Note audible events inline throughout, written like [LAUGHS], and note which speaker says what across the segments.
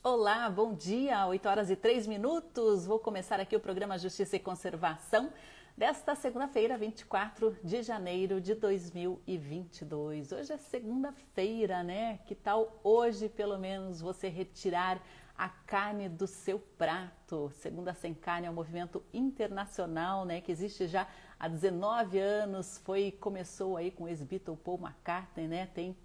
Speaker 1: Olá, bom dia, 8 horas e 3 minutos. Vou começar aqui o programa Justiça e Conservação desta segunda-feira, 24 de janeiro de 2022. Hoje é segunda-feira, né? Que tal hoje, pelo menos, você retirar a carne do seu prato? Segunda Sem Carne é um movimento internacional, né? Que existe já há 19 anos. Foi começou aí com o ex-Beatle Paul McCartney, né? Tem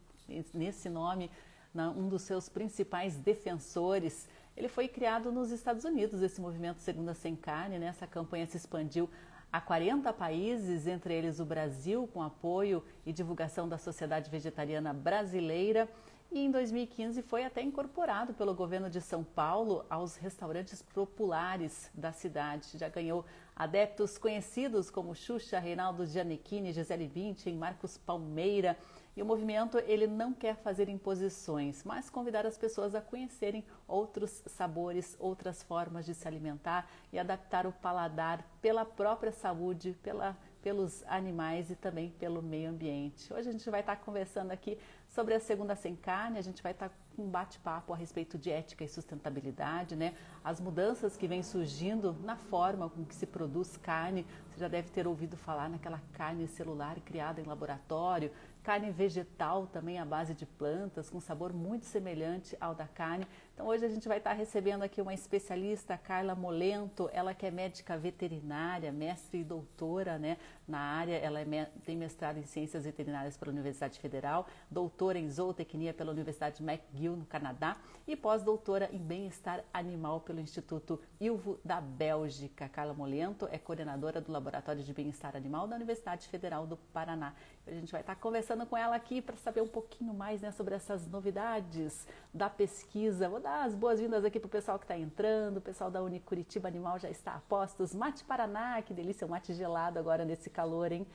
Speaker 1: nesse nome um dos seus principais defensores. Ele foi criado nos Estados Unidos, esse movimento Segunda Sem Carne. Né? Essa campanha se expandiu a 40 países, entre eles o Brasil, com apoio e divulgação da Sociedade Vegetariana Brasileira. E em 2015 foi até incorporado pelo governo de São Paulo aos restaurantes populares da cidade. Já ganhou adeptos conhecidos como Xuxa, Reinaldo Giannichini, Gisele Bündchen, Marcos Palmeira e o movimento ele não quer fazer imposições, mas convidar as pessoas a conhecerem outros sabores, outras formas de se alimentar e adaptar o paladar pela própria saúde, pela, pelos animais e também pelo meio ambiente. Hoje a gente vai estar conversando aqui sobre a segunda sem carne, a gente vai estar com um bate-papo a respeito de ética e sustentabilidade, né? As mudanças que vêm surgindo na forma com que se produz carne. Você já deve ter ouvido falar naquela carne celular criada em laboratório, carne vegetal também à base de plantas, com sabor muito semelhante ao da carne. Então hoje a gente vai estar recebendo aqui uma especialista, Carla Molento, ela que é médica veterinária, mestre e doutora né, na área, ela é, tem mestrado em Ciências Veterinárias pela Universidade Federal, doutora em Zootecnia pela Universidade McGill, no Canadá, e pós-doutora em Bem-Estar Animal pelo Instituto Ilvo da Bélgica. Carla Molento é coordenadora do Laboratório de Bem-Estar Animal da Universidade Federal do Paraná. A gente vai estar conversando com ela aqui para saber um pouquinho mais né, sobre essas novidades da pesquisa. Vou dar as boas-vindas aqui para o pessoal que está entrando, o pessoal da Unicuritiba Animal já está a postos. Mate Paraná, que delícia, um mate gelado agora nesse calor, hein?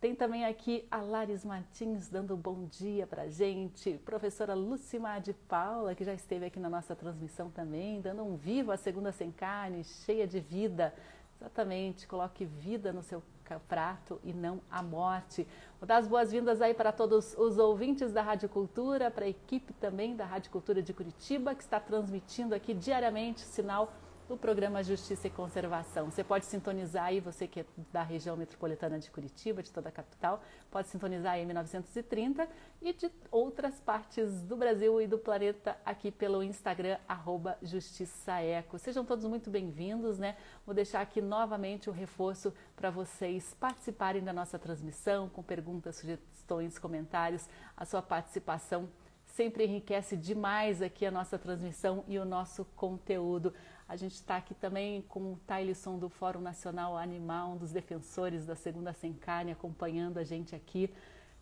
Speaker 1: Tem também aqui a Laris Martins dando bom dia para gente, professora Lucimar de Paula, que já esteve aqui na nossa transmissão também, dando um vivo a Segunda Sem Carne, cheia de vida. Exatamente, coloque vida no seu prato e não a morte. Vou dar as boas-vindas aí para todos os ouvintes da Rádio Cultura, para a equipe também da Rádio Cultura de Curitiba, que está transmitindo aqui diariamente o sinal do programa Justiça e Conservação. Você pode sintonizar aí, você que é da região metropolitana de Curitiba, de toda a capital, pode sintonizar a M930 e de outras partes do Brasil e do planeta aqui pelo Instagram, arroba Justiçaeco. Sejam todos muito bem-vindos, né? Vou deixar aqui novamente o reforço para vocês participarem da nossa transmissão com perguntas, sugestões, comentários. A sua participação sempre enriquece demais aqui a nossa transmissão e o nosso conteúdo. A gente está aqui também com o Tylisson do Fórum Nacional Animal, um dos defensores da Segunda Sem Carne, acompanhando a gente aqui.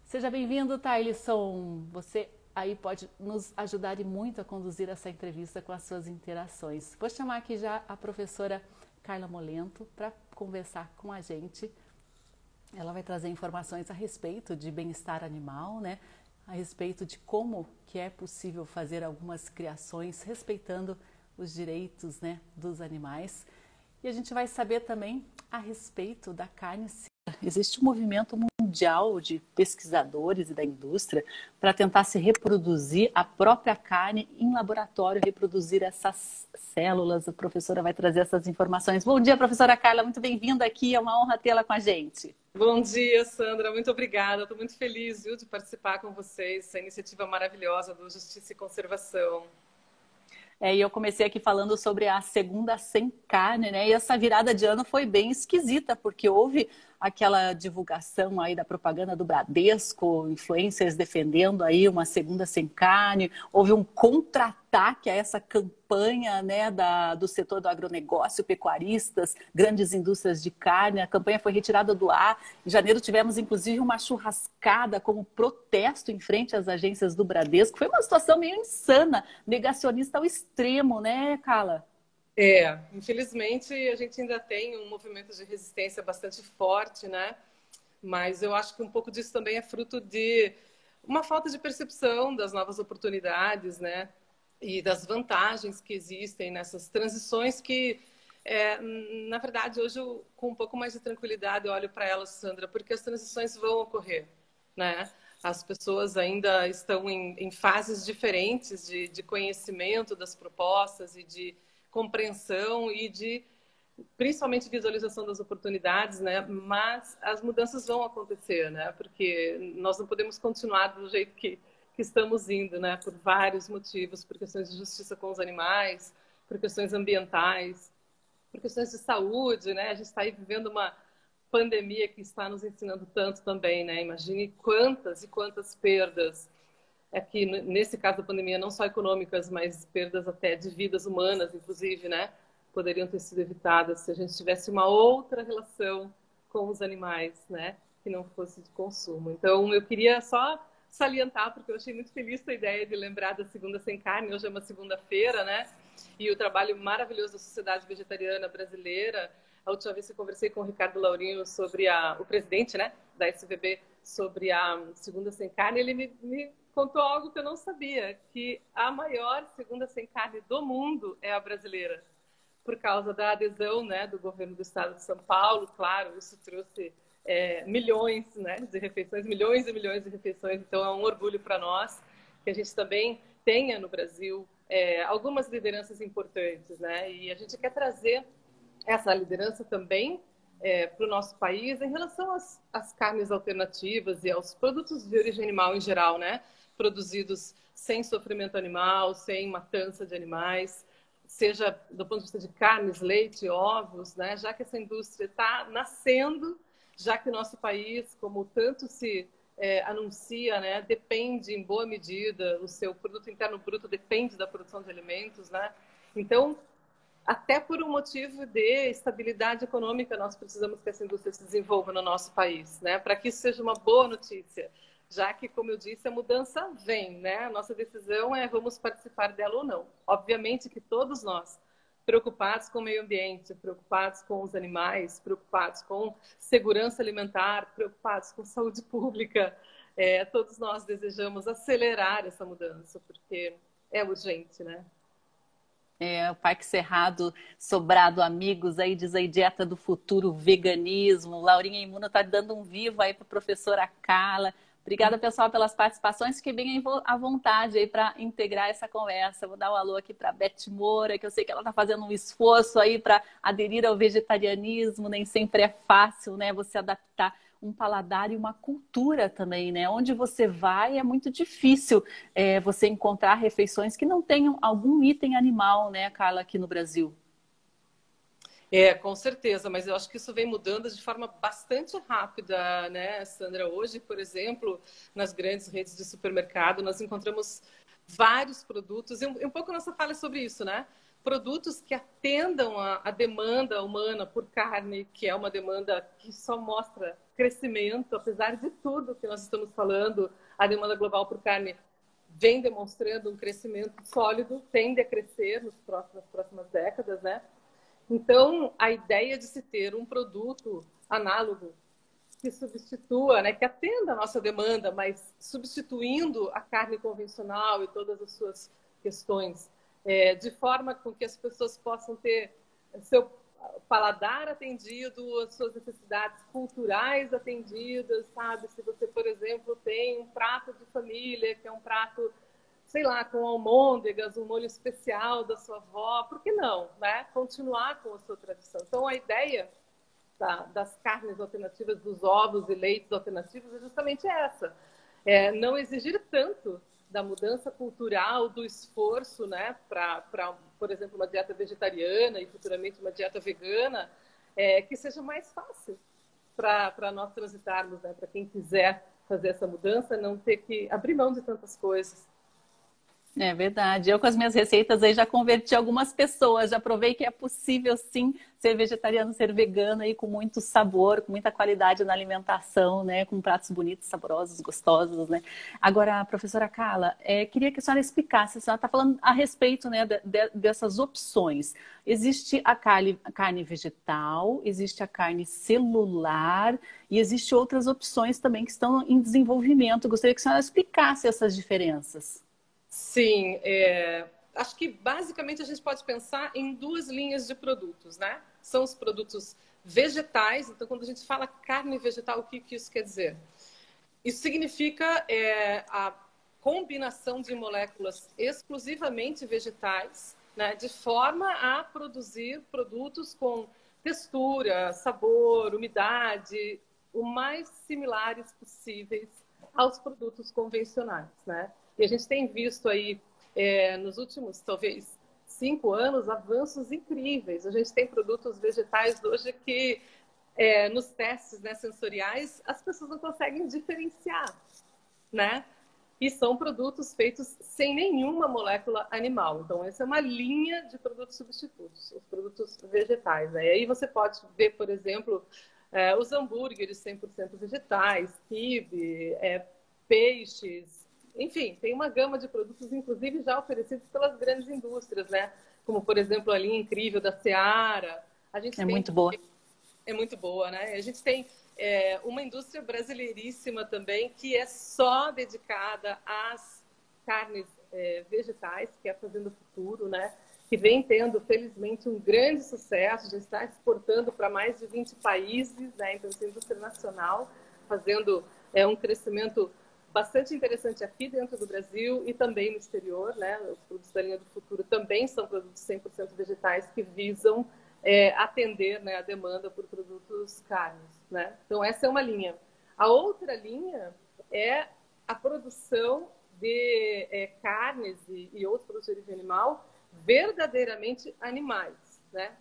Speaker 1: Seja bem-vindo, Tylisson. Você aí pode nos ajudar e muito a conduzir essa entrevista com as suas interações. Vou chamar aqui já a professora Carla Molento para conversar com a gente. Ela vai trazer informações a respeito de bem-estar animal, né? A respeito de como que é possível fazer algumas criações respeitando os direitos né, dos animais. E a gente vai saber também a respeito da carne Existe um movimento mundial de pesquisadores e da indústria para tentar se reproduzir a própria carne em laboratório, reproduzir essas células. A professora vai trazer essas informações. Bom dia, professora Carla, muito bem-vinda aqui. É uma honra tê-la com a gente.
Speaker 2: Bom dia, Sandra. Muito obrigada. Estou muito feliz viu, de participar com vocês. Essa iniciativa maravilhosa do Justiça e Conservação.
Speaker 1: É, e eu comecei aqui falando sobre a segunda sem carne, né? E essa virada de ano foi bem esquisita, porque houve aquela divulgação aí da propaganda do Bradesco, influencers defendendo aí uma segunda sem carne, houve um contra-ataque a essa campanha né, da, do setor do agronegócio, pecuaristas, grandes indústrias de carne, a campanha foi retirada do ar, em janeiro tivemos inclusive uma churrascada como protesto em frente às agências do Bradesco, foi uma situação meio insana, negacionista ao extremo, né, Carla?
Speaker 2: É, infelizmente a gente ainda tem um movimento de resistência bastante forte, né? Mas eu acho que um pouco disso também é fruto de uma falta de percepção das novas oportunidades, né? E das vantagens que existem nessas transições que, é, na verdade, hoje eu, com um pouco mais de tranquilidade eu olho para elas, Sandra, porque as transições vão ocorrer, né? As pessoas ainda estão em, em fases diferentes de, de conhecimento das propostas e de compreensão e de principalmente visualização das oportunidades, né? Mas as mudanças vão acontecer, né? Porque nós não podemos continuar do jeito que, que estamos indo, né? Por vários motivos, por questões de justiça com os animais, por questões ambientais, por questões de saúde, né? A gente está aí vivendo uma pandemia que está nos ensinando tanto também, né? Imagine quantas e quantas perdas é nesse caso da pandemia não só econômicas, mas perdas até de vidas humanas, inclusive, né? poderiam ter sido evitadas se a gente tivesse uma outra relação com os animais, né? Que não fosse de consumo. Então, eu queria só salientar, porque eu achei muito feliz a ideia de lembrar da Segunda Sem Carne. Hoje é uma segunda-feira, né? E o trabalho maravilhoso da Sociedade Vegetariana Brasileira. A última vez que eu conversei com o Ricardo Laurinho sobre a, o presidente, né, da SVB, sobre a Segunda Sem Carne, ele me, me contou algo que eu não sabia, que a maior Segunda Sem Carne do mundo é a brasileira por causa da adesão né, do governo do estado de São Paulo. Claro, isso trouxe é, milhões né, de refeições, milhões e milhões de refeições. Então, é um orgulho para nós que a gente também tenha no Brasil é, algumas lideranças importantes. Né? E a gente quer trazer essa liderança também é, para o nosso país em relação às, às, carnes alternativas e aos produtos de origem animal em geral, né? Produzidos sem sofrimento animal, sem matança de animais seja do ponto de vista de carnes, leite, ovos, né? já que essa indústria está nascendo, já que o nosso país, como tanto se é, anuncia, né, depende em boa medida, o seu produto interno bruto depende da produção de alimentos, né? Então, até por um motivo de estabilidade econômica, nós precisamos que essa indústria se desenvolva no nosso país, né? Para que isso seja uma boa notícia já que, como eu disse, a mudança vem, né? A nossa decisão é vamos participar dela ou não. Obviamente que todos nós, preocupados com o meio ambiente, preocupados com os animais, preocupados com segurança alimentar, preocupados com saúde pública, é, todos nós desejamos acelerar essa mudança, porque é urgente, né?
Speaker 1: É, o Parque Cerrado, Sobrado Amigos, aí diz aí Dieta do Futuro, Veganismo. Laurinha Imuno está dando um vivo aí para professora Carla. Obrigada, pessoal, pelas participações. Fiquei bem à vontade aí para integrar essa conversa. Vou dar um alô aqui para a Beth Moura, que eu sei que ela está fazendo um esforço aí para aderir ao vegetarianismo. Nem sempre é fácil, né? Você adaptar um paladar e uma cultura também, né? Onde você vai é muito difícil é, você encontrar refeições que não tenham algum item animal, né, Carla, aqui no Brasil.
Speaker 2: É, com certeza, mas eu acho que isso vem mudando de forma bastante rápida, né, Sandra? Hoje, por exemplo, nas grandes redes de supermercado, nós encontramos vários produtos, e um, um pouco nossa fala é sobre isso, né? Produtos que atendam a, a demanda humana por carne, que é uma demanda que só mostra crescimento, apesar de tudo que nós estamos falando, a demanda global por carne vem demonstrando um crescimento sólido, tende a crescer nos próximos, nas próximas décadas, né? Então, a ideia de se ter um produto análogo que substitua, né, que atenda a nossa demanda, mas substituindo a carne convencional e todas as suas questões, é, de forma com que as pessoas possam ter seu paladar atendido, as suas necessidades culturais atendidas, sabe? Se você, por exemplo, tem um prato de família, que é um prato sei lá, com almôndegas, um molho especial da sua avó, por que não, né? Continuar com a sua tradição. Então, a ideia da, das carnes alternativas, dos ovos e leites alternativos é justamente essa. É não exigir tanto da mudança cultural, do esforço, né, para, por exemplo, uma dieta vegetariana e futuramente uma dieta vegana, é, que seja mais fácil para nós transitarmos, né, para quem quiser fazer essa mudança, não ter que abrir mão de tantas coisas.
Speaker 1: É verdade. Eu com as minhas receitas aí já converti algumas pessoas, já provei que é possível sim ser vegetariano, ser vegano aí com muito sabor, com muita qualidade na alimentação, né, com pratos bonitos, saborosos, gostosos, né. Agora, professora Carla, é, queria que a senhora explicasse, a senhora está falando a respeito, né, de, de, dessas opções. Existe a carne, a carne vegetal, existe a carne celular e existe outras opções também que estão em desenvolvimento. Gostaria que a senhora explicasse essas diferenças.
Speaker 2: Sim, é, acho que basicamente a gente pode pensar em duas linhas de produtos, né? São os produtos vegetais, então quando a gente fala carne vegetal, o que, que isso quer dizer? isso significa é, a combinação de moléculas exclusivamente vegetais, né, de forma a produzir produtos com textura, sabor, umidade, o mais similares possíveis aos produtos convencionais, né? E a gente tem visto aí é, nos últimos, talvez, cinco anos, avanços incríveis. A gente tem produtos vegetais hoje que, é, nos testes né, sensoriais, as pessoas não conseguem diferenciar, né? E são produtos feitos sem nenhuma molécula animal. Então, essa é uma linha de produtos substitutos, os produtos vegetais. Né? E aí você pode ver, por exemplo, é, os hambúrgueres 100% vegetais, quibe, é, peixes, enfim, tem uma gama de produtos, inclusive já oferecidos pelas grandes indústrias, né? Como, por exemplo, a linha incrível da Seara.
Speaker 1: A gente é tem... muito boa.
Speaker 2: É muito boa, né? A gente tem é, uma indústria brasileiríssima também que é só dedicada às carnes é, vegetais, que é a Fazenda Futuro, né? Que vem tendo, felizmente, um grande sucesso, já está exportando para mais de 20 países, né? Então, essa indústria nacional, fazendo é, um crescimento bastante interessante aqui dentro do Brasil e também no exterior, né? Os produtos da linha do futuro também são produtos 100% vegetais que visam é, atender né, a demanda por produtos carnes, né? Então essa é uma linha. A outra linha é a produção de é, carnes e, e outros produtos de origem animal verdadeiramente animais, né?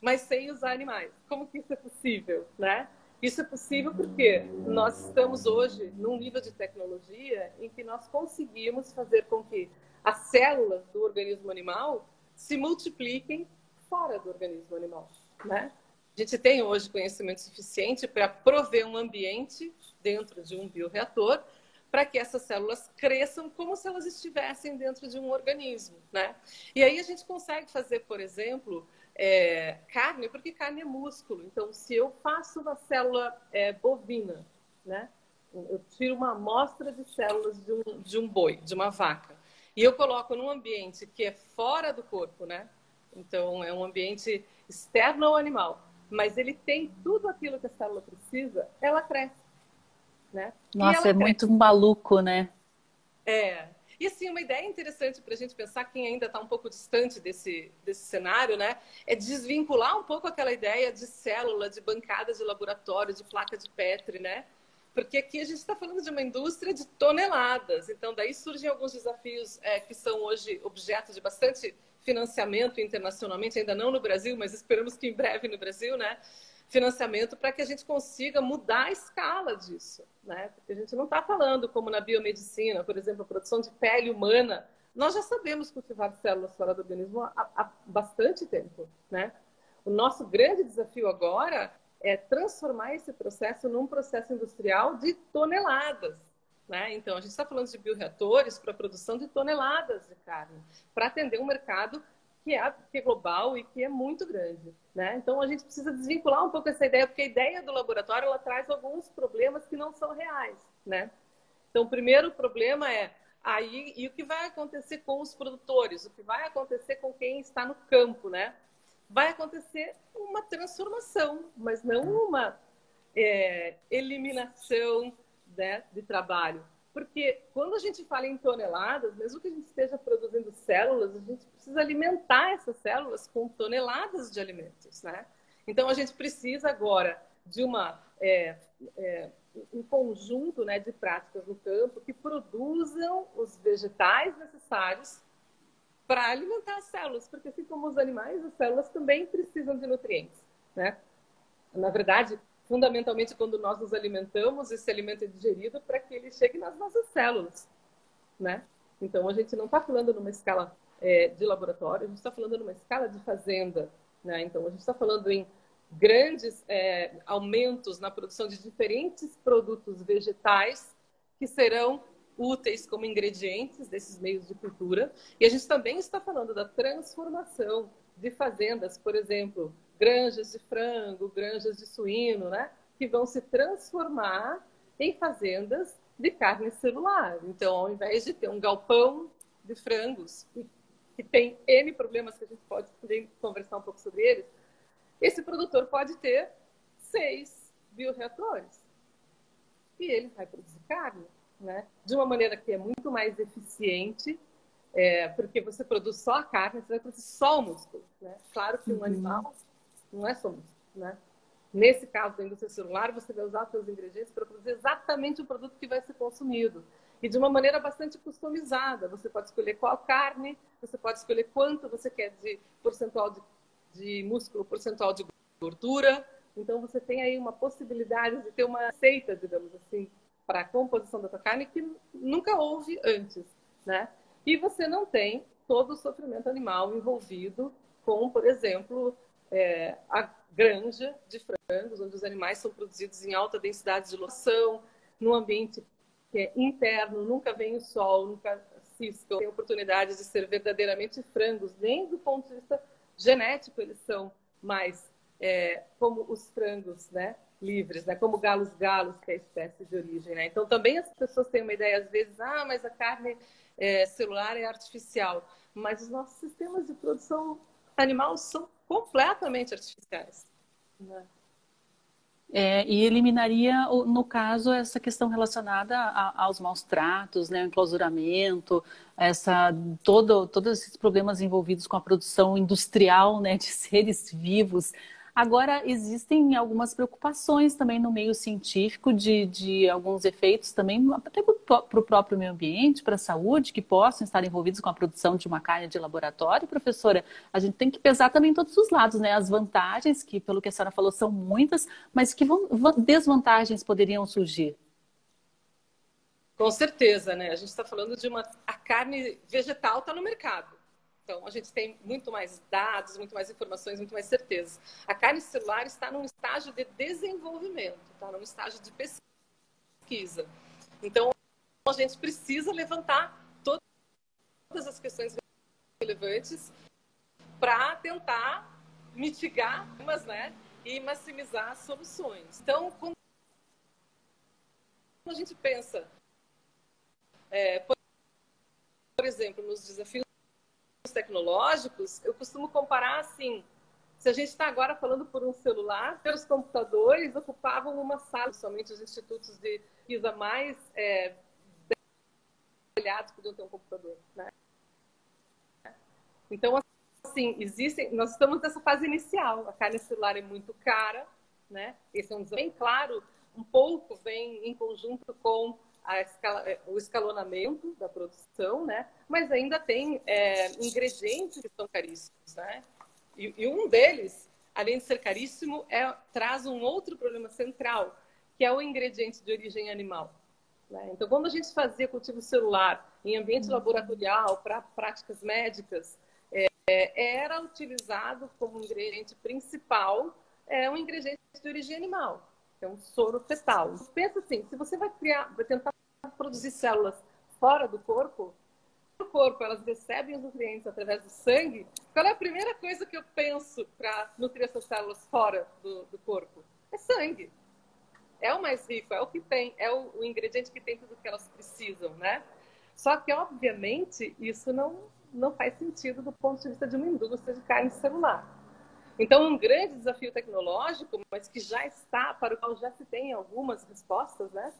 Speaker 2: Mas sem usar animais. Como que isso é possível, né? Isso é possível porque nós estamos hoje num nível de tecnologia em que nós conseguimos fazer com que as células do organismo animal se multipliquem fora do organismo animal, né? A gente tem hoje conhecimento suficiente para prover um ambiente dentro de um bioreator para que essas células cresçam como se elas estivessem dentro de um organismo, né? E aí a gente consegue fazer, por exemplo, é, carne, porque carne é músculo. Então, se eu faço uma célula é, bovina, né? Eu tiro uma amostra de células de um, de um boi, de uma vaca, e eu coloco num ambiente que é fora do corpo, né? Então, é um ambiente externo ao animal, mas ele tem tudo aquilo que a célula precisa, ela cresce, né?
Speaker 1: Nossa, é cresce. muito maluco, né?
Speaker 2: É, e assim, uma ideia interessante para a gente pensar, quem ainda está um pouco distante desse, desse cenário, né? É desvincular um pouco aquela ideia de célula, de bancada de laboratório, de placa de Petri, né? Porque aqui a gente está falando de uma indústria de toneladas. Então, daí surgem alguns desafios é, que são hoje objeto de bastante financiamento internacionalmente, ainda não no Brasil, mas esperamos que em breve no Brasil, né? Financiamento para que a gente consiga mudar a escala disso, né? Porque a gente não está falando como na biomedicina, por exemplo, a produção de pele humana. Nós já sabemos cultivar células fora do organismo há, há bastante tempo, né? O nosso grande desafio agora é transformar esse processo num processo industrial de toneladas, né? Então, a gente está falando de bioreatores para a produção de toneladas de carne, para atender um mercado que é, que é global e que é muito grande. Né? Então a gente precisa desvincular um pouco essa ideia, porque a ideia do laboratório ela traz alguns problemas que não são reais. Né? Então o primeiro problema é aí e o que vai acontecer com os produtores, o que vai acontecer com quem está no campo, né? Vai acontecer uma transformação, mas não uma é, eliminação né, de trabalho. Porque quando a gente fala em toneladas, mesmo que a gente esteja produzindo células, a gente precisa alimentar essas células com toneladas de alimentos, né? Então a gente precisa agora de uma é, é, um conjunto né, de práticas no campo que produzam os vegetais necessários para alimentar as células, porque assim como os animais, as células também precisam de nutrientes, né? Na verdade, fundamentalmente quando nós nos alimentamos, esse alimento é digerido para que ele chegue nas nossas células, né? Então a gente não está falando numa escala é, de laboratório, a gente está falando numa escala de fazenda, né? Então a gente está falando em grandes é, aumentos na produção de diferentes produtos vegetais que serão úteis como ingredientes desses meios de cultura. E a gente também está falando da transformação de fazendas, por exemplo, granjas de frango, granjas de suíno, né? Que vão se transformar em fazendas de carne celular. Então, ao invés de ter um galpão de frangos, que tem N problemas que a gente pode conversar um pouco sobre eles, esse produtor pode ter seis bioreatores. e ele vai produzir carne, né? De uma maneira que é muito mais eficiente, é, porque você produz só a carne, você vai produzir só o músculo, né? Claro que um uhum. animal não é músculo, né? Nesse caso da indústria celular, você vai usar seus ingredientes para produzir exatamente o produto que vai ser consumido. E de uma maneira bastante customizada. Você pode escolher qual carne, você pode escolher quanto você quer de percentual de, de músculo, percentual de gordura. Então, você tem aí uma possibilidade de ter uma receita, digamos assim, para a composição da sua carne que nunca houve antes, né? E você não tem todo o sofrimento animal envolvido com, por exemplo, é, a granja de frangos, onde os animais são produzidos em alta densidade de loção, num ambiente que é interno, nunca vem o sol, nunca ciscam, tem oportunidade de ser verdadeiramente frangos, nem do ponto de vista genético eles são mais é, como os frangos, né? livres, né? Como galos galos, que é a espécie de origem, né? Então também as pessoas têm uma ideia às vezes, ah, mas a carne é, celular é artificial, mas os nossos sistemas de produção animal são completamente artificiais.
Speaker 1: É, e eliminaria, no caso, essa questão relacionada a, aos maus tratos, né, o enclausuramento, essa, todo, todos esses problemas envolvidos com a produção industrial né, de [LAUGHS] seres vivos, Agora, existem algumas preocupações também no meio científico de, de alguns efeitos também, até para o próprio meio ambiente, para a saúde, que possam estar envolvidos com a produção de uma carne de laboratório. Professora, a gente tem que pesar também todos os lados, né? As vantagens, que pelo que a senhora falou, são muitas, mas que desvantagens poderiam surgir?
Speaker 2: Com certeza, né? A gente está falando de uma. A carne vegetal está no mercado. Então, a gente tem muito mais dados, muito mais informações, muito mais certezas. A carne celular está num estágio de desenvolvimento, está num estágio de pesquisa. Então, a gente precisa levantar todas as questões relevantes para tentar mitigar umas, né, e maximizar soluções. Então, quando a gente pensa, é, por exemplo, nos desafios tecnológicos, eu costumo comparar assim. Se a gente está agora falando por um celular, os computadores ocupavam uma sala, somente os institutos de PISA mais é, detalhados podiam ter um computador. Né? Então, assim, existem, nós estamos nessa fase inicial. A carne celular é muito cara, né? Esse é um bem claro, um pouco vem em conjunto com escala, é, o escalonamento da produção, né? Mas ainda tem é, ingredientes que são caríssimos, né? E, e, um deles, além de ser caríssimo, é, traz um outro problema central, que é o ingrediente de origem animal. Né? Então, quando a gente fazia cultivo celular em ambiente laboratorial para práticas médicas, é, era utilizado como ingrediente principal é, um ingrediente de origem animal é um soro fetal. Pensa assim, se você vai criar, vai tentar produzir células fora do corpo, no corpo elas recebem os nutrientes através do sangue, qual é a primeira coisa que eu penso para nutrir essas células fora do, do, corpo? É sangue. É o mais rico, é o que tem, é o, o ingrediente que tem tudo que elas precisam, né? Só que, obviamente, isso não, não faz sentido do ponto de vista de uma indústria de carne celular. Então, um grande desafio tecnológico, mas que já está, para o qual já se tem algumas respostas, né?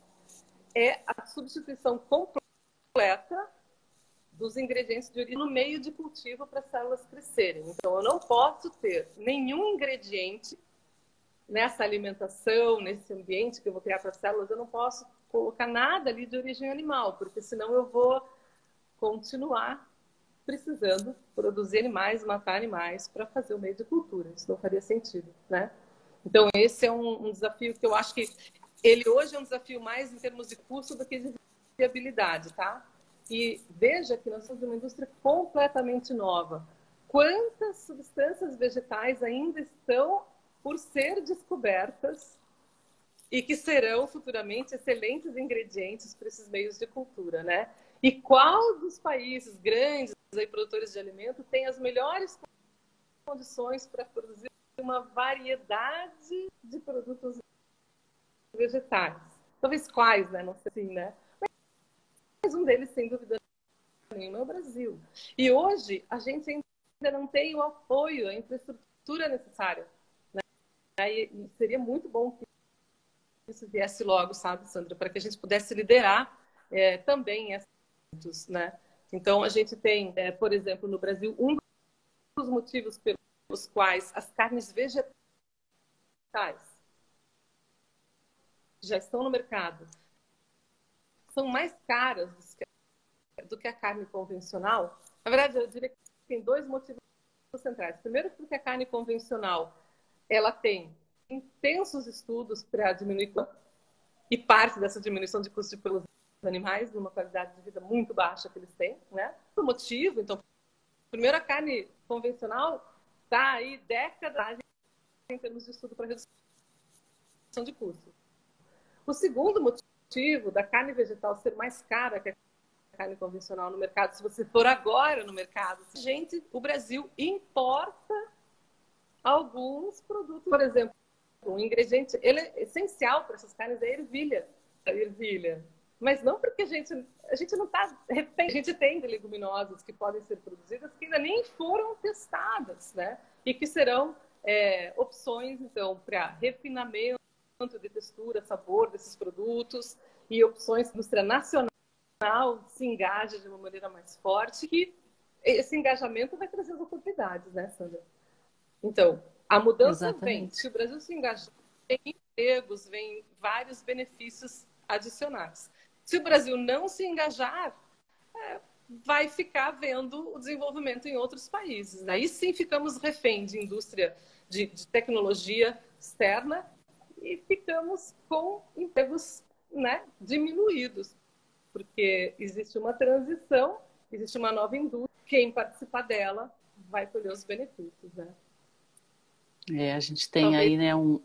Speaker 2: É a substituição completa dos ingredientes de origem no meio de cultivo para as células crescerem. Então, eu não posso ter nenhum ingrediente nessa alimentação, nesse ambiente que eu vou criar para as células, eu não posso colocar nada ali de origem animal, porque senão eu vou continuar precisando produzir animais, matar animais para fazer o meio de cultura. Isso não faria sentido, né? Então, esse é um, um, desafio que eu acho que ele hoje é um desafio mais em termos de custo do que de viabilidade, tá? E veja que nós somos uma indústria completamente nova. Quantas substâncias vegetais ainda estão por ser descobertas e que serão futuramente excelentes ingredientes para esses meios de cultura, né? E qual dos países grandes e produtores de alimento tem as melhores condições para produzir uma variedade de produtos vegetais? Talvez quais, né? Não sei assim, né? Mas um deles, sem dúvida nenhuma, é o Brasil. E hoje a gente ainda não tem o apoio, a infraestrutura necessária. Né? E seria muito bom que isso viesse logo, sabe, Sandra, para que a gente pudesse liderar é, também esses, né? Então, a gente tem, é, por exemplo, no Brasil, um dos motivos pelos quais as carnes vegetais já estão no mercado são mais caras do que a carne convencional. Na verdade, eu diria que tem dois motivos centrais. Primeiro, porque a carne convencional ela tem intensos estudos para diminuir e parte dessa diminuição de custo pelos animais numa qualidade de vida muito baixa que eles têm, né? Motivo, então, primeiro a carne convencional está aí décadas em termos de estudo para redução de custo. O segundo motivo da carne vegetal ser mais cara que a carne convencional no mercado, se você for agora no mercado, gente, o Brasil importa alguns produtos, por exemplo, um ingrediente ele é essencial para essas carnes é a ervilha, a ervilha. Mas não porque a gente a gente não está a gente tem leguminosas que podem ser produzidas que ainda nem foram testadas, né? E que serão é, opções então para refinamento de textura, sabor desses produtos e opções que a indústria nacional se engaja de uma maneira mais forte que esse engajamento vai trazer as oportunidades, né, Sandra? Então, a mudança Exatamente. vem. Se o Brasil se engajar, vem empregos, vem vários benefícios adicionais. Se o Brasil não se engajar, é, vai ficar vendo o desenvolvimento em outros países. Aí sim ficamos refém de indústria de, de tecnologia externa e ficamos com empregos né, diminuídos, porque existe uma transição, existe uma nova indústria, quem participar dela vai colher os benefícios. Né?
Speaker 1: É, a gente tem Talvez... aí né, um,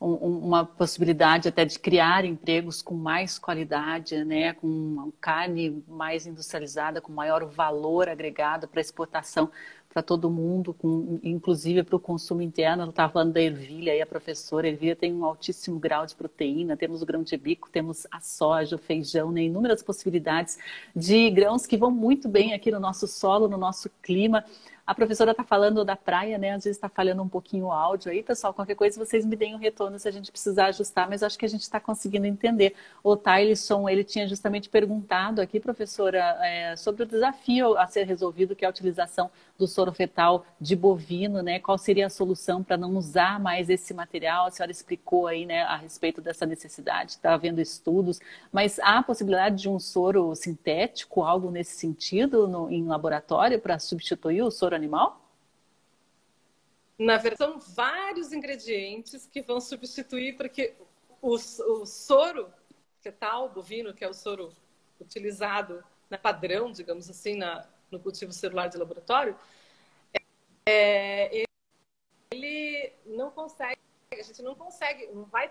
Speaker 1: um, uma possibilidade até de criar empregos com mais qualidade, né, com carne mais industrializada, com maior valor agregado para exportação para todo mundo, com, inclusive para o consumo interno. Eu estava falando da ervilha e a professora, a ervilha tem um altíssimo grau de proteína, temos o grão de bico, temos a soja, o feijão, né, inúmeras possibilidades de grãos que vão muito bem aqui no nosso solo, no nosso clima. A professora está falando da praia, né? Às vezes está falhando um pouquinho o áudio aí, pessoal. Qualquer coisa vocês me deem um retorno se a gente precisar ajustar, mas acho que a gente está conseguindo entender. O Tyleson, ele tinha justamente perguntado aqui, professora, é, sobre o desafio a ser resolvido, que é a utilização do soro fetal de bovino, né? Qual seria a solução para não usar mais esse material? A senhora explicou aí, né, a respeito dessa necessidade, está havendo estudos, mas há a possibilidade de um soro sintético, algo nesse sentido, no, em laboratório, para substituir o soro animal?
Speaker 2: Na verdade, são vários ingredientes que vão substituir, porque o, o soro fetal bovino, que é o soro utilizado na padrão, digamos assim, na, no cultivo celular de laboratório, é, ele não consegue, a gente não consegue, não vai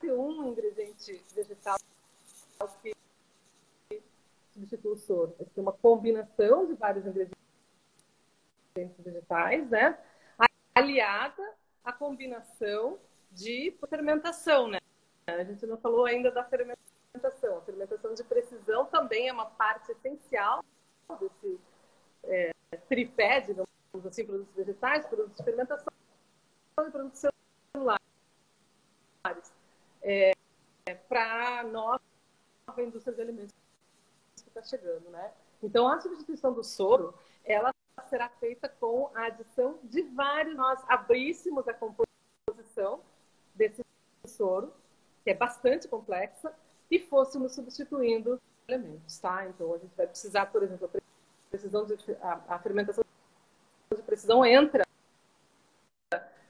Speaker 2: ter um ingrediente vegetal que substitua o soro. Tem uma combinação de vários ingredientes vegetais, né? Aliada à combinação de fermentação, né? A gente não falou ainda da fermentação. A fermentação de precisão também é uma parte essencial desse é, tripé, digamos assim, produtos vegetais, produtos de fermentação e produtos celulares. É, para a nova indústria de alimentos que está chegando, né? Então, a substituição do soro, ela será feita com a adição de vários. Nós abríssemos a composição desse soro, que é bastante complexa, e fôssemos substituindo elementos, tá? Então, a gente vai precisar, por exemplo, a, precisão de, a, a fermentação de precisão entra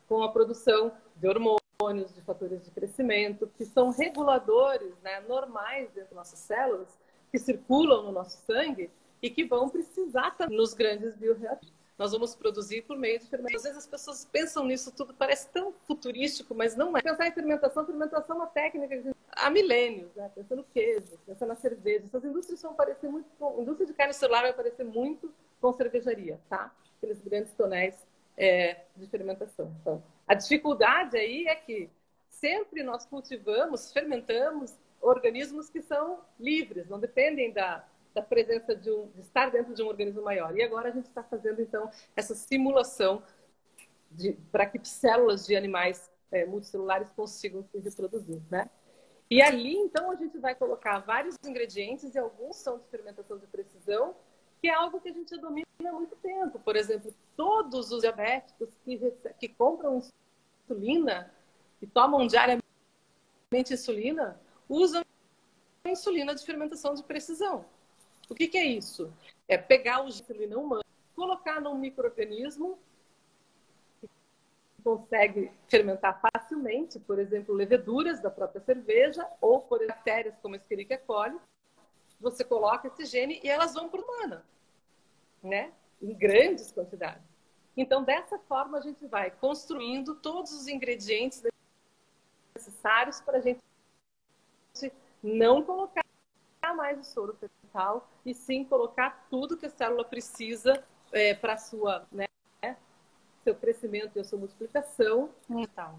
Speaker 2: com a produção de hormônios, de fatores de crescimento, que são reguladores né, normais dentro das nossas células, que circulam no nosso sangue e que vão precisar nos grandes bioreatores. Nós vamos produzir por meio de fermentação. Às vezes as pessoas pensam nisso tudo, parece tão futurístico, mas não é. Pensar em fermentação, fermentação é uma técnica há milênios, né? Pensando no queijo, pensando na cerveja. Essas indústrias vão parecer muito. A indústria de carne celular vai parecer muito com cervejaria, tá? Aqueles grandes tonéis é, de fermentação. Então, a dificuldade aí é que sempre nós cultivamos, fermentamos organismos que são livres, não dependem da da presença de, um, de estar dentro de um organismo maior. E agora a gente está fazendo, então, essa simulação para que células de animais é, multicelulares consigam se reproduzir, né? E ali, então, a gente vai colocar vários ingredientes e alguns são de fermentação de precisão, que é algo que a gente domina há muito tempo. Por exemplo, todos os diabéticos que, que compram insulina e tomam diariamente insulina, usam insulina de fermentação de precisão. O que, que é isso? É pegar o insulina humana, colocar num microorganismo consegue fermentar facilmente, por exemplo, leveduras da própria cerveja ou por bactérias como Escherichia coli. Você coloca esse gene e elas vão para humana, né? Em grandes quantidades. Então, dessa forma, a gente vai construindo todos os ingredientes necessários para a gente não colocar mais o soro e sim colocar tudo que a célula precisa é, para sua né, seu crescimento e a sua multiplicação mental.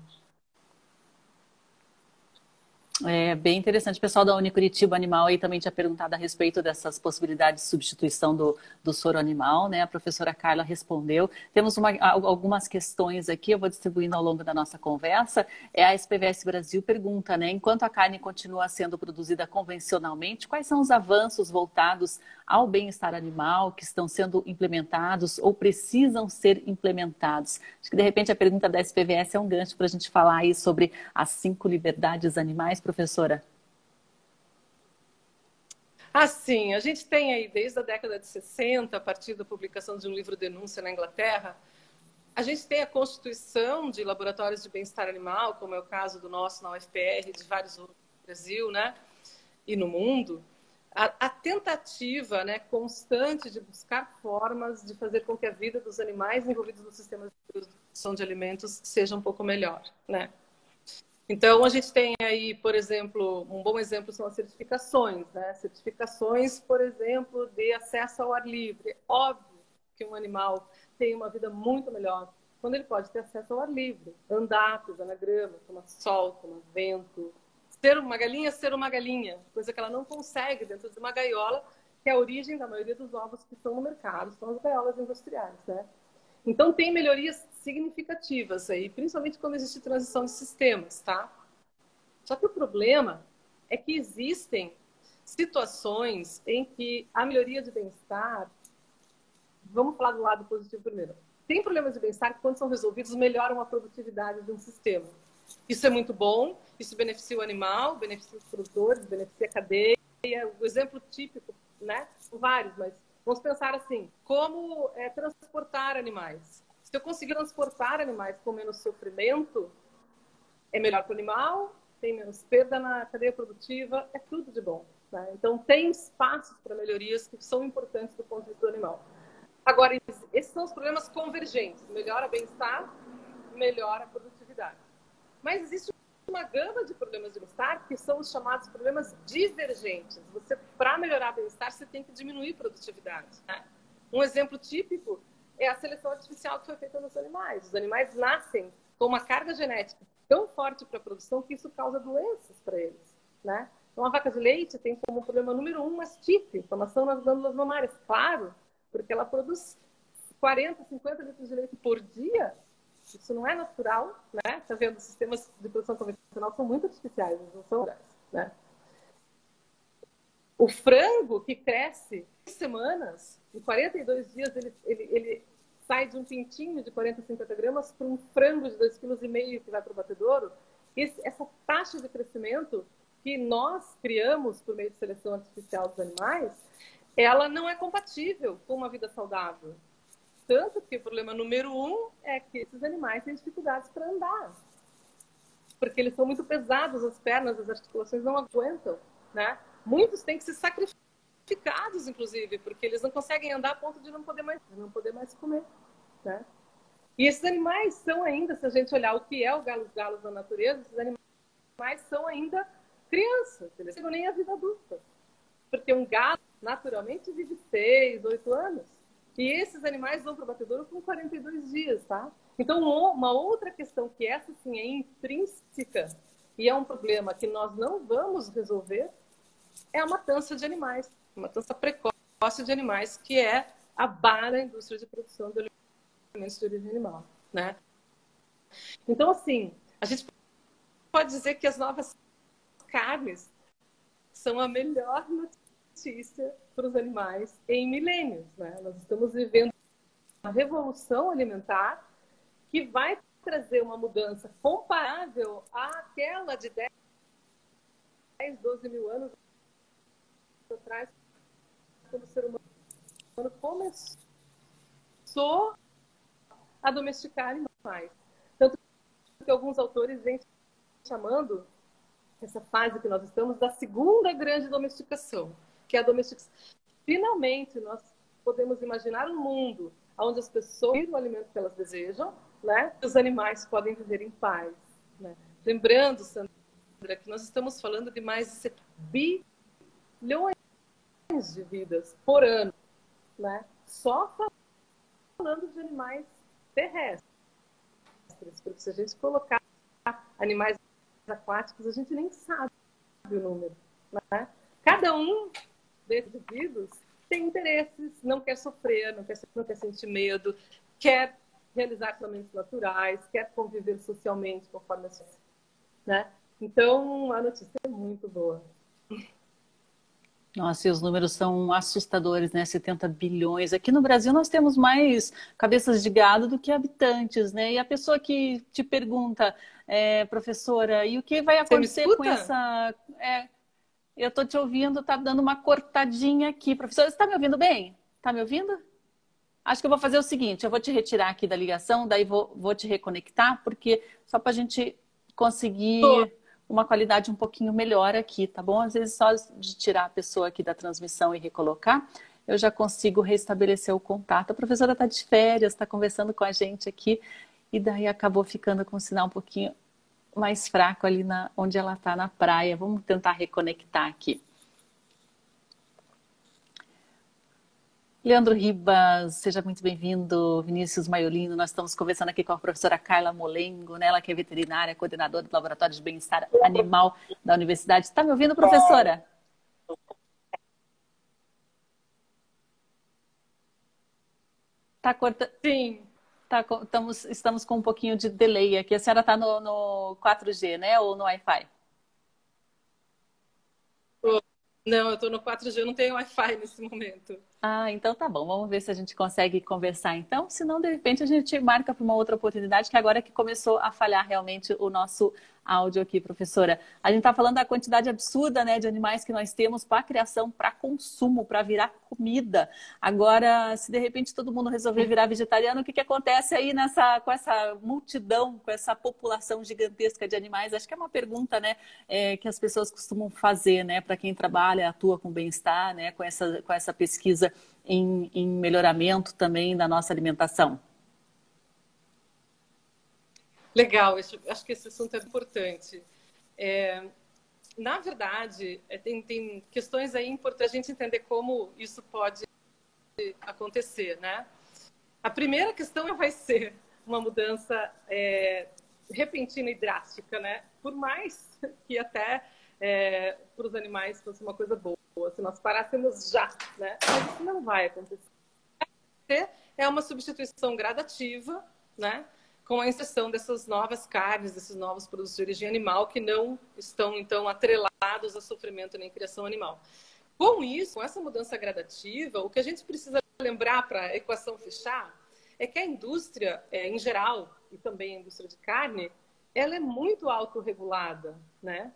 Speaker 1: É bem interessante. O pessoal da Unicuritiba Animal aí também tinha perguntado a respeito dessas possibilidades de substituição do, do soro animal, né? A professora Carla respondeu. Temos uma, algumas questões aqui, eu vou distribuindo ao longo da nossa conversa. É a SPVS Brasil pergunta, né? Enquanto a carne continua sendo produzida convencionalmente, quais são os avanços voltados ao bem-estar animal que estão sendo implementados ou precisam ser implementados? Acho que de repente a pergunta da SPVS é um gancho para a gente falar aí sobre as cinco liberdades animais professora?
Speaker 2: Assim, a gente tem aí desde a década de 60, a partir da publicação de um livro denúncia na Inglaterra, a gente tem a constituição de laboratórios de bem-estar animal, como é o caso do nosso na UFPR, de vários outros no Brasil, né? E no mundo. A, a, tentativa né, constante de buscar formas de fazer com que a vida dos animais envolvidos no sistema de produção de alimentos seja um pouco melhor, né? Então, a gente tem aí, por exemplo, um bom exemplo são as certificações, né? Certificações, por exemplo, de acesso ao ar livre. Óbvio que um animal tem uma vida muito melhor quando ele pode ter acesso ao ar livre, andar, pisar na grama, tomar sol, tomar vento. Ser uma galinha, ser uma galinha, coisa que ela não consegue dentro de uma gaiola, que é a origem da maioria dos ovos que estão no mercado, são as gaiolas industriais, né? Então, tem melhorias significativas aí, principalmente quando existe transição de sistemas, tá? Só que o problema é que existem situações em que a melhoria de bem-estar. Vamos falar do lado positivo primeiro. Tem problemas de bem-estar que, quando são resolvidos, melhoram a produtividade de um sistema. Isso é muito bom, isso beneficia o animal, beneficia os produtores, beneficia a cadeia. O exemplo típico, né? Vários, mas Vamos pensar assim: como é, transportar animais? Se eu conseguir transportar animais com menos sofrimento, é melhor para o animal, tem menos perda na cadeia produtiva, é tudo de bom. Né? Então, tem espaços para melhorias que são importantes do ponto de vista do animal. Agora, esses são os problemas convergentes: melhora bem-estar, melhora a produtividade. Mas existe uma gama de problemas de bem-estar que são os chamados problemas divergentes. Você, para melhorar o bem-estar, você tem que diminuir a produtividade. Né? Um exemplo típico é a seleção artificial que foi feita nos animais. Os animais nascem com uma carga genética tão forte para a produção que isso causa doenças para eles, né? Então, a vaca de leite tem como problema número um mastite, inflamação nas glândulas mamárias. Claro, porque ela produz 40, 50 litros de leite por dia isso não é natural, né? Tá vendo? Os sistemas de produção convencional são muito artificiais, não são naturais, né? O frango que cresce semanas, em 42 dias, ele, ele, ele sai de um pintinho de 40, 50 gramas para um frango de 2,5 kg que vai para o batedouro. Esse, essa taxa de crescimento que nós criamos por meio de seleção artificial dos animais, ela não é compatível com uma vida saudável. Tanto que o problema número um é que esses animais têm dificuldades para andar. Porque eles são muito pesados, as pernas, as articulações não aguentam, né? Muitos têm que ser sacrificados, inclusive, porque eles não conseguem andar a ponto de não poder mais, não poder mais comer, né? E esses animais são ainda, se a gente olhar o que é o galos galos da natureza, esses animais são ainda crianças, eles não nem a vida adulta. Porque um galo, naturalmente, vive seis, oito anos. E esses animais vão para o batedouro com 42 dias, tá? Então, uma outra questão que essa sim é intrínseca e é um problema que nós não vamos resolver é a matança de animais, a matança precoce de animais, que é a barra indústria de produção de alimentos de origem animal, né? Então, assim, A gente pode dizer que as novas carnes são a melhor [LAUGHS] notícia para os animais em milênios. Né? Nós estamos vivendo uma revolução alimentar que vai trazer uma mudança comparável àquela de 10, 12 mil anos atrás, quando o ser humano começou a domesticar animais. Tanto que alguns autores vêm chamando essa fase que nós estamos da segunda grande domesticação, que é a domesticação. Finalmente, nós podemos imaginar um mundo onde as pessoas têm o alimento que elas desejam, né? Os animais podem viver em paz. Né? Lembrando, Sandra, que nós estamos falando de mais de 7 bilhões de vidas por ano, né? Só falando de animais terrestres. Porque se a gente colocar animais aquáticos, a gente nem sabe o número. Né? Cada um desses indivíduos tem interesses, não quer sofrer, não quer, não quer sentir medo, quer realizar caminhos naturais, quer conviver socialmente conforme a sua. Né? Então, a notícia é muito boa.
Speaker 1: Nossa, e os números são assustadores, né? 70 bilhões. Aqui no Brasil nós temos mais cabeças de gado do que habitantes, né? E a pessoa que te pergunta, é, professora, e o que vai acontecer com essa. É, eu estou te ouvindo, tá dando uma cortadinha aqui. Professora, você está me ouvindo bem? Está me ouvindo? Acho que eu vou fazer o seguinte: eu vou te retirar aqui da ligação, daí vou, vou te reconectar, porque só para a gente conseguir. Tô uma qualidade um pouquinho melhor aqui, tá bom? Às vezes só de tirar a pessoa aqui da transmissão e recolocar, eu já consigo restabelecer o contato. A professora está de férias, está conversando com a gente aqui, e daí acabou ficando com o sinal um pouquinho mais fraco ali na, onde ela está na praia. Vamos tentar reconectar aqui. Leandro Ribas, seja muito bem-vindo. Vinícius Maiolino, nós estamos conversando aqui com a professora Carla Molengo, né? ela que é veterinária, coordenadora do Laboratório de Bem-Estar Animal da Universidade. Está me ouvindo, professora? Está cortando?
Speaker 2: Sim.
Speaker 1: Tá, estamos, estamos com um pouquinho de delay aqui. A senhora está no, no 4G, né? Ou no Wi-Fi?
Speaker 2: Não, eu estou no 4G, eu não tenho Wi-Fi nesse momento.
Speaker 1: Ah, então tá bom. Vamos ver se a gente consegue conversar então. Se não, de repente a gente marca para uma outra oportunidade, que agora é que começou a falhar realmente o nosso áudio aqui, professora. A gente está falando da quantidade absurda né, de animais que nós temos para criação, para consumo, para virar comida. Agora, se de repente todo mundo resolver virar vegetariano, o que, que acontece aí nessa, com essa multidão, com essa população gigantesca de animais? Acho que é uma pergunta né, é, que as pessoas costumam fazer né, para quem trabalha, atua com bem-estar, né, com, essa, com essa pesquisa em, em melhoramento também da nossa alimentação.
Speaker 2: Legal, acho que esse assunto é importante. É, na verdade, é, tem, tem, questões aí importantes a gente entender como isso pode acontecer, né? A primeira questão vai ser uma mudança é, repentina e drástica, né? Por mais que até é, para os animais fosse uma coisa boa, se nós parássemos já, né? Mas isso não vai acontecer. É uma substituição gradativa, né? com a inserção dessas novas carnes, desses novos produtos de origem animal que não estão, então, atrelados a sofrimento nem criação animal. Com isso, com essa mudança gradativa, o que a gente precisa lembrar para a equação fechar é que a indústria, é, em geral, e também a indústria de carne, ela é muito autorregulada, né?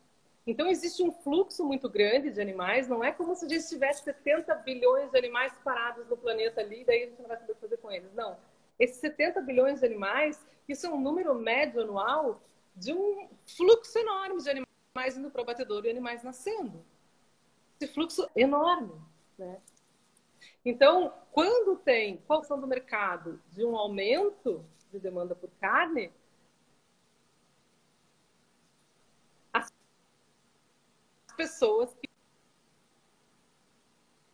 Speaker 2: Então, existe um fluxo muito grande de animais, não é como se a gente tivesse 70 bilhões de animais parados no planeta ali, daí a gente não vai saber o que fazer com eles. Não. Esses 70 bilhões de animais, isso é um número médio anual de um fluxo enorme de animais indo para o batedouro e animais nascendo. Esse fluxo enorme, né? Então, quando tem qualização do mercado de um aumento de demanda por carne, pessoas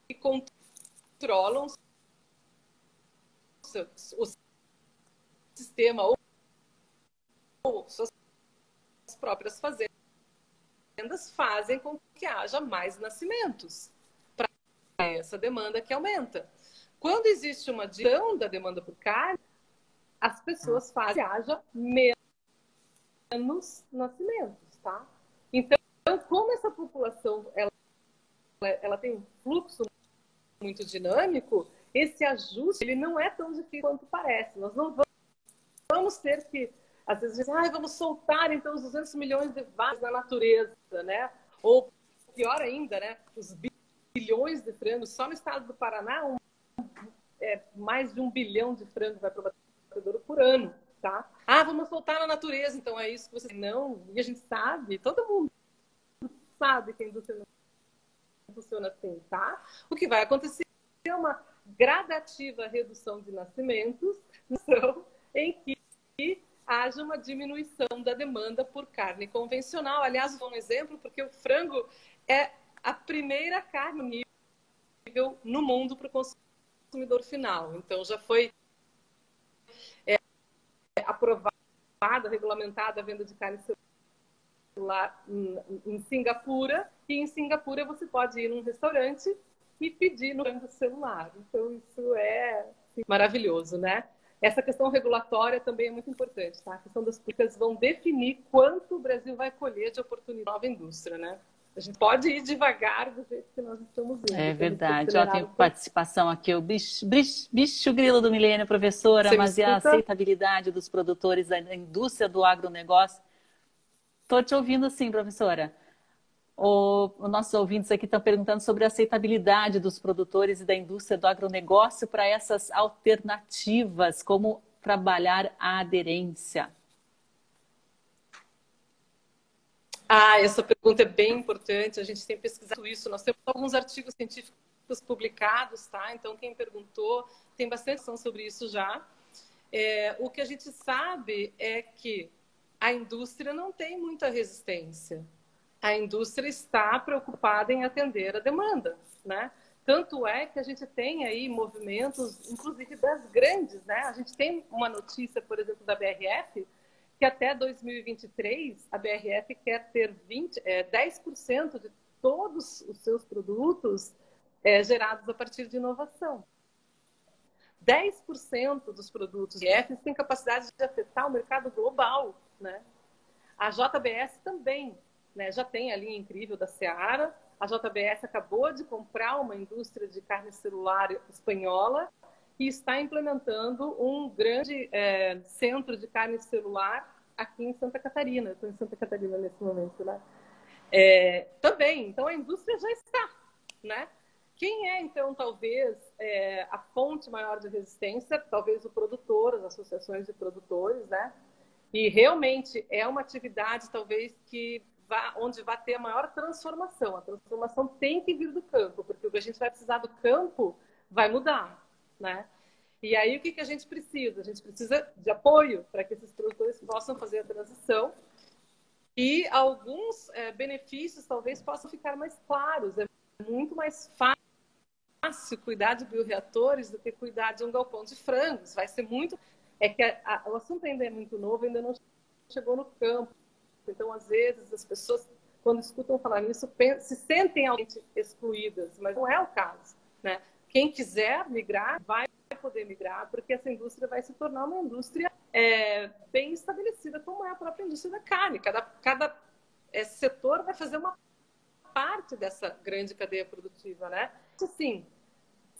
Speaker 2: que controlam o sistema ou suas próprias fazendas fazem com que haja mais nascimentos para essa demanda que aumenta. Quando existe uma diminuição da demanda por carne, as pessoas fazem que haja menos nascimentos, tá? Então, como essa população ela, ela tem um fluxo muito dinâmico, esse ajuste ele não é tão difícil quanto parece. Nós não vamos ter que, às vezes, dizer, ah, vamos soltar então os 200 milhões de vagas na natureza, né? Ou pior ainda, né? Os bilhões de frangos só no estado do Paraná, um, é, mais de um bilhão de frangos vai para o batedouro por ano, tá? Ah, vamos soltar na natureza, então é isso que você não. E a gente sabe, todo mundo sabe que a indústria não funciona assim, tá? O que vai acontecer é uma gradativa redução de nascimentos, [LAUGHS] em que haja uma diminuição da demanda por carne convencional. Aliás, vou um exemplo, porque o frango é a primeira carne nível no mundo para o consumidor final. Então, já foi é, aprovada, regulamentada a venda de carne celular em, Singapura. E em Singapura você pode ir num restaurante e pedir no celular. Então, isso é assim, maravilhoso, né? Essa questão regulatória também é muito importante, tá? A questão das políticas vão definir quanto o Brasil vai colher de oportunidade nova indústria, né? A gente pode ir devagar do jeito que nós estamos indo.
Speaker 1: É verdade. Ó, tem participação aqui, o bicho, bicho, bicho grilo do milênio, professora, Você mas e a aceitabilidade dos produtores da indústria do agronegócio? Estou te ouvindo sim, professora. O, os nossos ouvintes aqui estão perguntando sobre a aceitabilidade dos produtores e da indústria do agronegócio para essas alternativas, como trabalhar a aderência.
Speaker 2: Ah, essa pergunta é bem importante. A gente tem pesquisado isso. Nós temos alguns artigos científicos publicados, tá? Então, quem perguntou, tem bastante ação sobre isso já. É, o que a gente sabe é que a indústria não tem muita resistência a indústria está preocupada em atender a demanda, né? Tanto é que a gente tem aí movimentos, inclusive das grandes, né? A gente tem uma notícia, por exemplo, da BRF, que até 2023 a BRF quer ter 20, é, 10% de todos os seus produtos é, gerados a partir de inovação. 10% dos produtos BRF têm capacidade de afetar o mercado global, né? A JBS também né? Já tem a linha incrível da Seara. A JBS acabou de comprar uma indústria de carne celular espanhola e está implementando um grande é, centro de carne celular aqui em Santa Catarina. estou em Santa Catarina nesse momento, né? É, também, então a indústria já está, né? Quem é, então, talvez, é, a fonte maior de resistência? Talvez o produtor, as associações de produtores, né? E realmente é uma atividade, talvez, que vá, onde vai ter a maior transformação. A transformação tem que vir do campo, porque o que a gente vai precisar do campo vai mudar, né? E aí o que, que a gente precisa? A gente precisa de apoio para que esses produtores possam fazer a transição e alguns é, benefícios talvez possam ficar mais claros. É muito mais fácil cuidar de bioreatores do que cuidar de um galpão de frangos. Vai ser muito. É que a, a, o assunto ainda é muito novo, ainda não chegou no campo. Então, às vezes, as pessoas, quando escutam falar nisso, se sentem excluídas, mas não é o caso. Né? Quem quiser migrar, vai poder migrar, porque essa indústria vai se tornar uma indústria é, bem estabelecida, como é a própria indústria da carne. Cada, cada é, setor vai fazer uma parte dessa grande cadeia produtiva, né? Assim,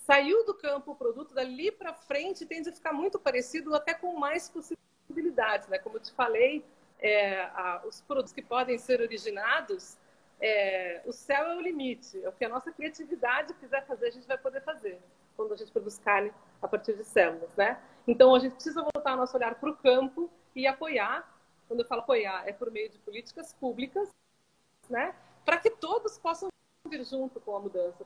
Speaker 2: saiu do campo o produto, dali para frente tende a ficar muito parecido, até com mais possibilidades, né? Como eu te falei, é, a, os produtos que podem ser originados, é, o céu é o limite. É o que a nossa criatividade quiser fazer, a gente vai poder fazer quando a gente produz carne a partir de células, né? Então a gente precisa voltar o nosso olhar para o campo e apoiar. Quando eu falo apoiar, é por meio de políticas públicas, né? Para que todos possam vir junto com a mudança,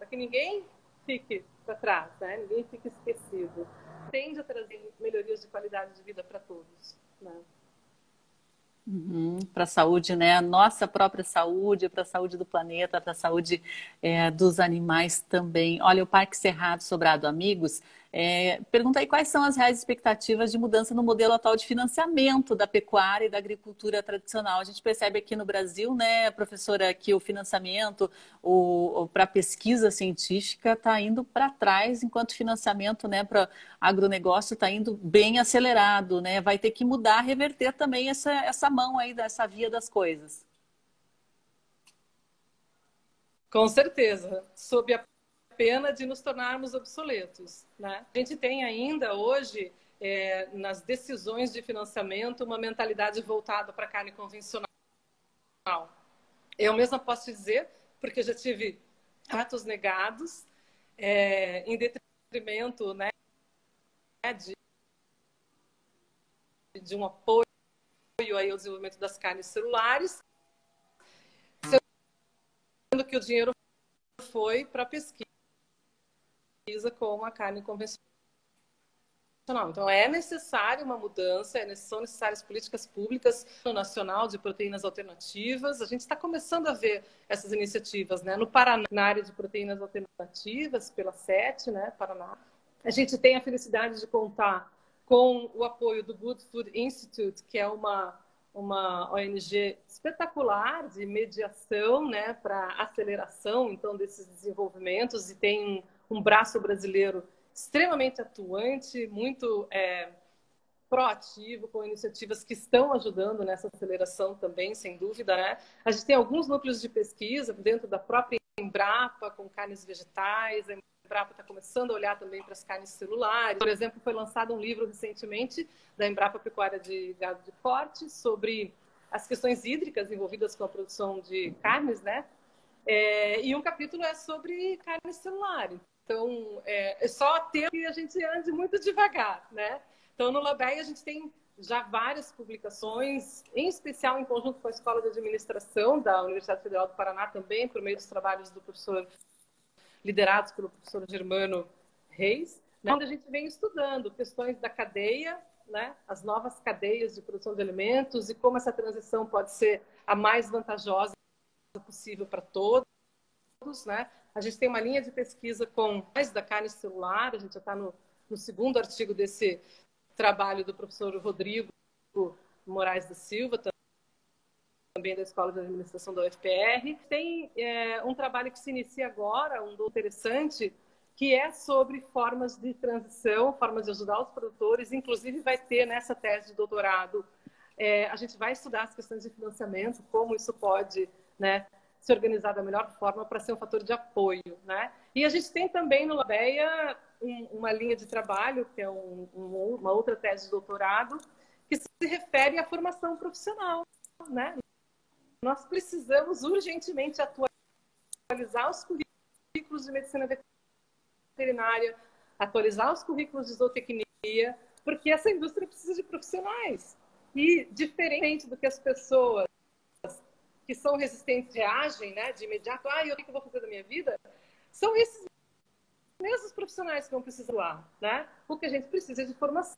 Speaker 2: para que ninguém fique para trás, né? Ninguém fique esquecido. Tende a trazer melhorias de qualidade de vida para todos. Né?
Speaker 1: Uhum, para a saúde, né? A nossa própria saúde, para a saúde do planeta, para a saúde é, dos animais também. Olha, o Parque Cerrado Sobrado Amigos É, pergunta aí quais são as reais expectativas de mudança no modelo atual de financiamento da pecuária e da agricultura tradicional. A gente percebe aqui no Brasil, né, professora, que o financiamento para pesquisa científica está indo para trás, enquanto o financiamento né, para agronegócio está indo bem acelerado. Né? Vai ter que mudar, reverter também essa, essa mão aí dessa via das coisas.
Speaker 2: Com certeza, sob a pena de nos tornarmos obsoletos. Né? A gente tem ainda hoje, é, nas decisões de financiamento, uma mentalidade voltada para a carne convencional. Eu mesma posso dizer, porque já tive atos negados, é, em detrimento né, de, de um apoio aí ao desenvolvimento das carnes celulares, sendo que o dinheiro foi para pesquisa com a carne convencional. Então, é necessária uma mudança, é são necessárias políticas públicas no nacional de proteínas alternativas. A gente está começando a ver essas iniciativas, né? No Paraná, na área de proteínas alternativas, pela SET, né? Paraná. A gente tem a felicidade de contar com o apoio do Good Food Institute, que é uma uma ONG espetacular de mediação, né, para aceleração então desses desenvolvimentos e tem um braço brasileiro extremamente atuante, muito é, proativo, com iniciativas que estão ajudando nessa aceleração também, sem dúvida. Né? A gente tem alguns núcleos de pesquisa dentro da própria Embrapa, com carnes vegetais. A Embrapa está começando a olhar também para as carnes celulares. Por exemplo, foi lançado um livro recentemente da Embrapa Pecuária de Gado de Corte sobre as questões hídricas envolvidas com a produção de carnes, né? É, e um capítulo é sobre carne celular. Então, é, é só ter que a gente ande muito devagar, né? Então, no LABEI a gente tem já várias publicações, em especial em conjunto com a Escola de Administração da Universidade Federal do Paraná também, por meio dos trabalhos do professor, liderados pelo professor Germano Reis, né? onde a gente vem estudando questões da cadeia, né? as novas cadeias de produção de alimentos e como essa transição pode ser a mais vantajosa possível para todos, né? A gente tem uma linha de pesquisa com mais da carne celular, a gente já está no, no segundo artigo desse trabalho do professor Rodrigo Moraes da Silva, também da Escola de Administração da UFPR. Tem é, um trabalho que se inicia agora, um do interessante, que é sobre formas de transição, formas de ajudar os produtores. Inclusive, vai ter nessa tese de doutorado, é, a gente vai estudar as questões de financiamento, como isso pode né, se organizar da melhor forma para ser um fator de apoio, né? E a gente tem também no Labeia um, uma linha de trabalho, que é um, um, uma outra tese de doutorado, que se refere à formação profissional, né? Nós precisamos urgentemente atualizar os currículos de medicina veterinária, atualizar os currículos de zootecnia, porque essa indústria precisa de profissionais. E diferente do que as pessoas que são resistentes reagem, né, de imediato, ah, eu o que eu vou fazer da minha vida, são esses mesmos profissionais que vão precisar lá, né? Porque a gente precisa de formação,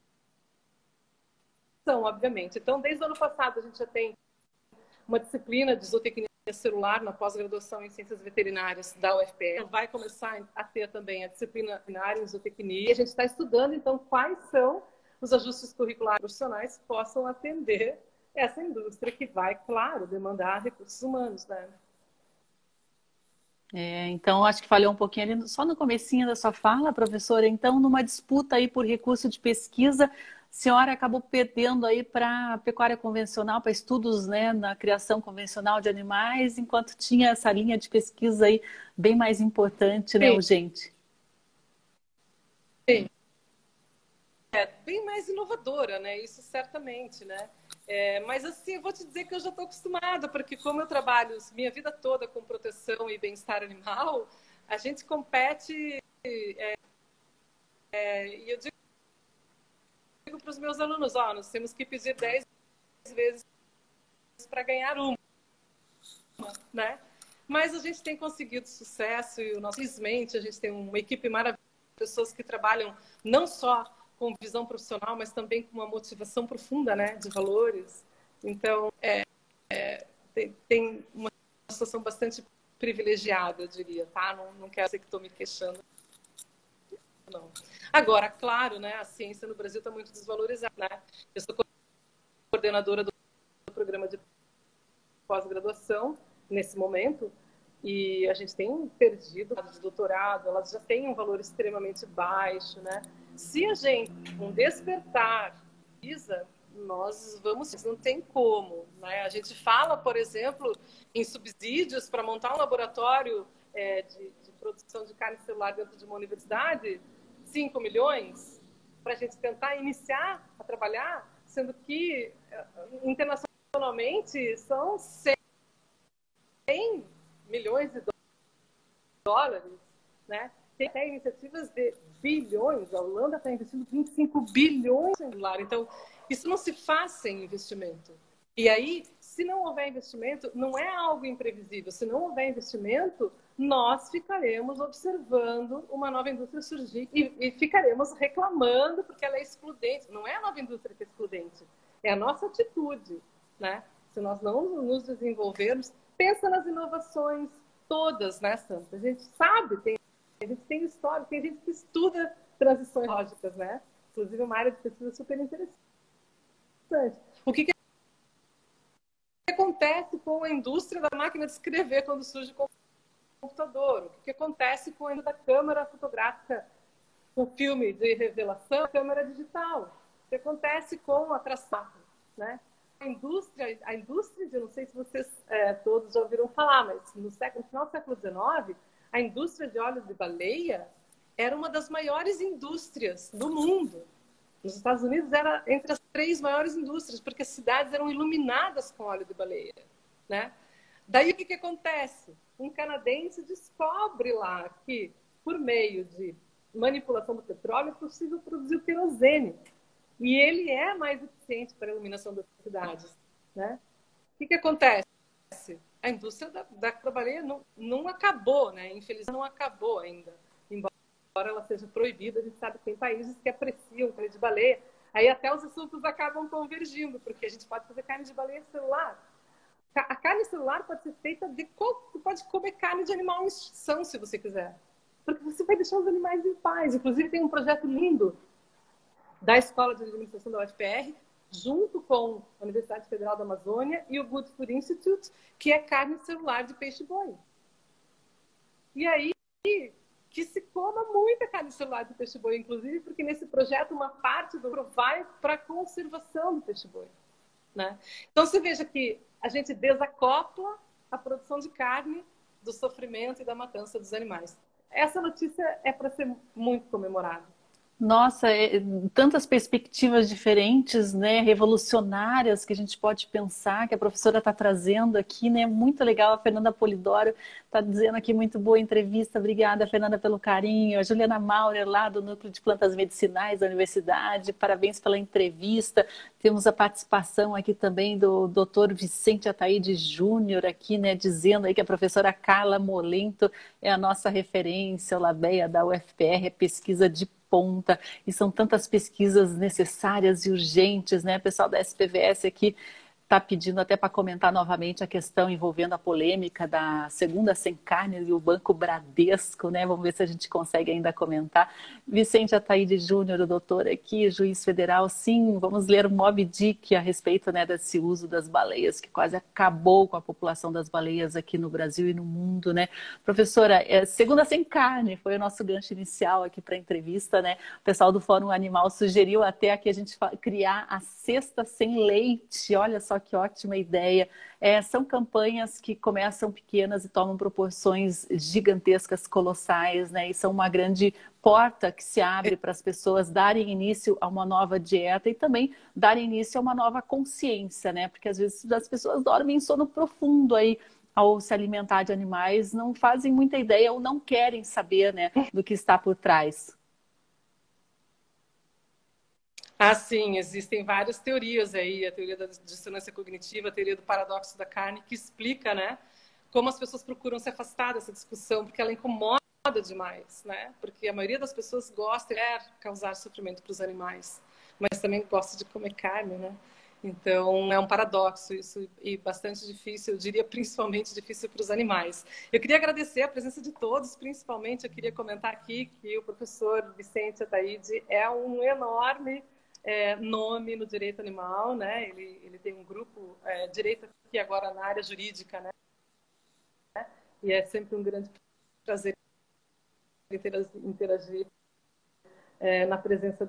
Speaker 2: obviamente. Então, desde o ano passado, a gente já tem uma disciplina de zootecnia celular na pós-graduação em ciências veterinárias da UFPR. Vai começar a ter também a disciplina em zootecnia. A gente está estudando, então, quais são os ajustes curriculares profissionais que possam atender essa indústria que vai, claro, demandar recursos humanos, né?
Speaker 1: É, então, acho que falhou um pouquinho ali só no comecinho da sua fala, professora. Então, numa disputa aí por recurso de pesquisa, a senhora acabou perdendo aí para pecuária convencional, para estudos né, na criação convencional de animais, enquanto tinha essa linha de pesquisa aí bem mais importante, né, urgente.
Speaker 2: Sim. Bem mais inovadora, né? Isso certamente, né? É, mas assim, eu vou te dizer que eu já estou acostumada, porque como eu trabalho minha vida toda com proteção e bem-estar animal, a gente compete. É, é, e eu digo, digo para os meus alunos: ó, nós temos que pedir 10 vezes para ganhar uma, né? Mas a gente tem conseguido sucesso e, felizmente, a gente tem uma equipe maravilhosa, pessoas que trabalham não só com visão profissional, mas também com uma motivação profunda, né, de valores. Então, é, é, tem, tem, uma situação bastante privilegiada, eu diria, tá? Não, não quero dizer que estou me queixando. Não. Agora, claro, né, a ciência no Brasil está muito desvalorizada. Né? Eu sou coordenadora do programa de pós-graduação nesse momento e a gente tem perdido de doutorado, elas já têm um valor extremamente baixo, né? Se a gente um despertar precisa, nós vamos, não tem como, né? A gente fala, por exemplo, em subsídios para montar um laboratório é, de, de, produção de carne celular dentro de uma universidade, 5 milhões, para a gente tentar iniciar a trabalhar, sendo que é, internacionalmente são 100 milhões de dólares, né? Tem até iniciativas de bilhões, a Holanda está investindo 25 bilhões em celular, então isso não se faz sem investimento. E aí, se não houver investimento, não é algo imprevisível. Se não houver investimento, nós ficaremos observando uma nova indústria surgir e, e, ficaremos reclamando porque ela é excludente. Não é a nova indústria que é excludente, é a nossa atitude, né? Se nós não nos desenvolvermos, pensa nas inovações todas, né, Santa? A gente sabe, tem, a gente tem história, tem gente que estuda transições lógicas, né? Inclusive uma área de pesquisa super interessante. O que, que acontece com a indústria da máquina de escrever quando surge o computador? O que, acontece com a indústria da câmera fotográfica, o filme de revelação, a câmera digital? O que acontece com a tração, né? A indústria, a indústria, eu não sei se vocês é, todos já ouviram falar, mas no, século, no final do século XIX, a indústria de óleo de baleia era uma das maiores indústrias do mundo. Nos Estados Unidos era entre as três maiores indústrias, porque as cidades eram iluminadas com óleo de baleia, né? Daí o que, que acontece? Um canadense descobre lá que, por meio de manipulação do petróleo, é possível produzir o querosene. E ele é mais eficiente para a iluminação das cidades. Né? O que, que acontece? A indústria da, da baleia não, não acabou, né? infelizmente não acabou ainda embora ela seja proibida, a gente sabe que tem países que apreciam carne de baleia. Aí até os assuntos acabam convergindo, porque a gente pode fazer carne de baleia celular. A carne celular pode ser feita de. Você pode comer carne de animal em extinção, se você quiser. Porque você vai deixar os animais em paz. Inclusive, tem um projeto lindo da Escola de Administração da UFPR, junto com a Universidade Federal da Amazônia e o Good Food Institute, que é carne celular de peixe-boi. E aí, que se coma muita carne celular do peixe-boi, inclusive, porque nesse projeto uma parte do lucro vai para a conservação do peixe-boi. Né? Então, você veja que a gente desacopla a produção de carne do sofrimento e da matança dos animais. Essa notícia é para ser muito comemorada.
Speaker 1: Nossa, é, tantas perspectivas diferentes, né, revolucionárias que a gente pode pensar que a professora está trazendo aqui, né? Muito legal. A Fernanda Polidoro está dizendo aqui muito boa entrevista. Obrigada, Fernanda, pelo carinho. A Juliana Maurer, lá do Núcleo de Plantas Medicinais da Universidade, parabéns pela entrevista. Temos a participação aqui também do Dr. Vicente Ataíde Júnior aqui, né, dizendo aí que a professora Carla Molento é a nossa referência, o Labeia da UFPR, é pesquisa de ponta, e são tantas pesquisas necessárias e urgentes, né? Pessoal da SPVS aqui está pedindo até para comentar novamente a questão envolvendo a polêmica da segunda sem carne e o Banco Bradesco, né? Vamos ver se a gente consegue ainda comentar. Vicente Ataíde Júnior, doutor aqui, juiz federal, sim, vamos ler o Mob Dick a respeito né, desse uso das baleias, que quase acabou com a população das baleias aqui no Brasil e no mundo, né? Professora, é, segunda sem carne foi o nosso gancho inicial aqui para a entrevista, né? O pessoal do Fórum Animal sugeriu até aqui a gente criar a sexta sem leite, olha só que ótima ideia. É, são campanhas que começam pequenas e tomam proporções gigantescas, colossais, né? E são uma grande porta que se abre para as pessoas darem início a uma nova dieta e também darem início a uma nova consciência, né? Porque às vezes as pessoas dormem em sono profundo aí ao se alimentar de animais, não fazem muita ideia ou não querem saber, né, do que está por trás.
Speaker 2: Ah, sim, existem várias teorias aí, a teoria da dissonância cognitiva, a teoria do paradoxo da carne, que explica, né, como as pessoas procuram se afastar dessa discussão, porque ela incomoda demais, né? Porque a maioria das pessoas gosta de causar sofrimento para os animais, mas também gosta de comer carne, né? Então, é um paradoxo isso e bastante difícil, eu diria principalmente difícil para os animais. Eu queria agradecer a presença de todos, principalmente eu queria comentar aqui que o professor Vicente Ataíde é um enorme é, nome no direito animal, né? Ele, ele tem um grupo é, direito aqui agora na área jurídica, né? E é sempre um grande prazer interagir, é, na presença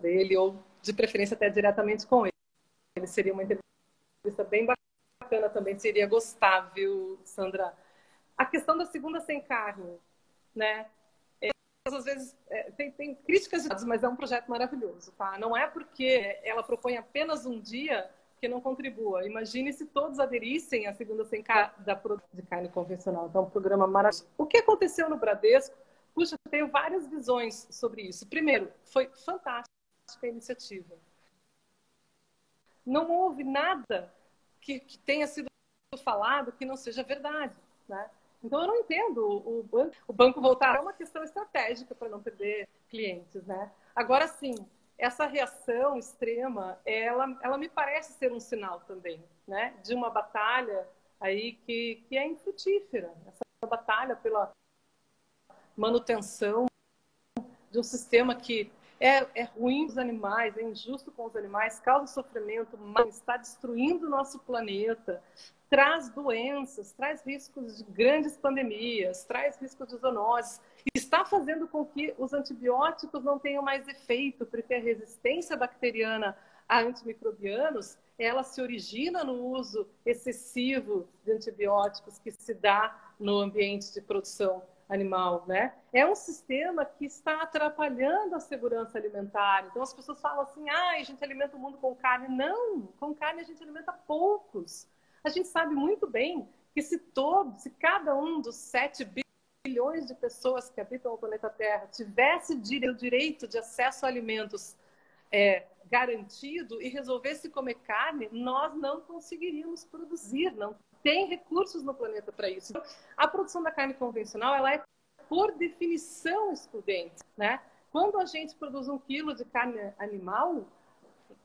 Speaker 2: dele ou de preferência até diretamente com ele. Ele seria uma entrevista bem bacana também, seria gostável, Sandra. A questão da segunda sem carne, né? Às vezes é, tem, tem, críticas, mas é um projeto maravilhoso, tá? Não é porque ela propõe apenas um dia que não contribua. Imagine se todos aderissem à segunda sem da de carne convencional. Então, um programa maravilhoso. O que aconteceu no Bradesco? Puxa, eu tenho várias visões sobre isso. Primeiro, foi fantástico a iniciativa. Não houve nada que, que tenha sido falado que não seja verdade. Né? Então, eu não entendo o, banco, o banco voltar. É uma questão estratégica para não perder clientes. Né? Agora, sim, essa reação extrema, ela, ela me parece ser um sinal também né? de uma batalha aí que, que é infrutífera. Essa batalha pela manutenção de um sistema que é, é ruim os animais, é injusto com os animais, causa sofrimento, está destruindo o nosso planeta, traz doenças, traz riscos de grandes pandemias, traz riscos de zoonoses, está fazendo com que os antibióticos não tenham mais efeito, porque a resistência bacteriana a antimicrobianos, ela se origina no uso excessivo de antibióticos que se dá no ambiente de produção animal, né? É um sistema que está atrapalhando a segurança alimentar. Então as pessoas falam assim: "Ah, a gente alimenta o mundo com carne". Não, com carne a gente alimenta poucos. A gente sabe muito bem que se todos, se cada um dos 7 bilhões de pessoas que habitam o planeta Terra tivesse o direito de acesso a alimentos é, garantido e resolvesse comer carne, nós não conseguiríamos produzir, não tem recursos no planeta para isso. A produção da carne convencional, ela é, por definição, excludente, né? Quando a gente produz um quilo de carne animal,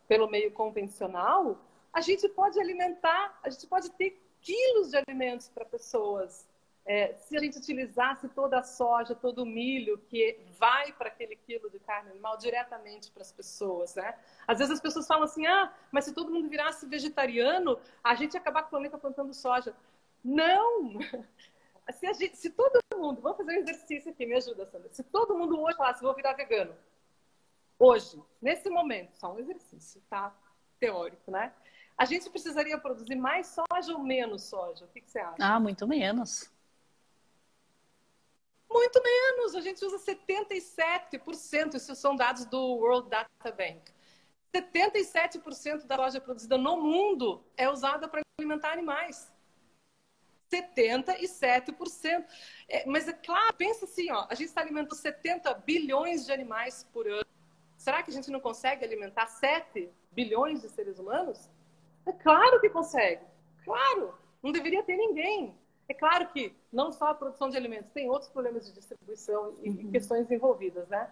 Speaker 2: pelo meio convencional, a gente pode alimentar, a gente pode ter quilos de alimentos para pessoas é, se a gente utilizasse toda a soja, todo o milho que vai para aquele quilo de carne animal diretamente para as pessoas, né? Às vezes as pessoas falam assim, ah, mas se todo mundo virasse vegetariano, a gente ia acabar com o planeta plantando soja. Não! [LAUGHS] Se, gente, se todo mundo, vamos fazer um exercício aqui, me ajuda, Sandra. Se todo mundo hoje falasse, vou virar vegano, hoje, nesse momento, só um exercício, tá? Teórico, né? A gente precisaria produzir mais soja ou menos soja? O que, que você acha?
Speaker 1: Ah, muito menos.
Speaker 2: Muito menos, a gente usa 77%, isso são dados do World Data Bank. 77% da soja produzida no mundo é usada para alimentar animais. 77%. É, mas é claro, pensa assim, ó, a gente está alimentando 70 bilhões de animais por ano. Será que a gente não consegue alimentar 7 bilhões de seres humanos? É claro que consegue. Claro. Não deveria ter ninguém. É claro que não só a produção de alimentos, tem outros problemas de distribuição e uhum. questões envolvidas, né?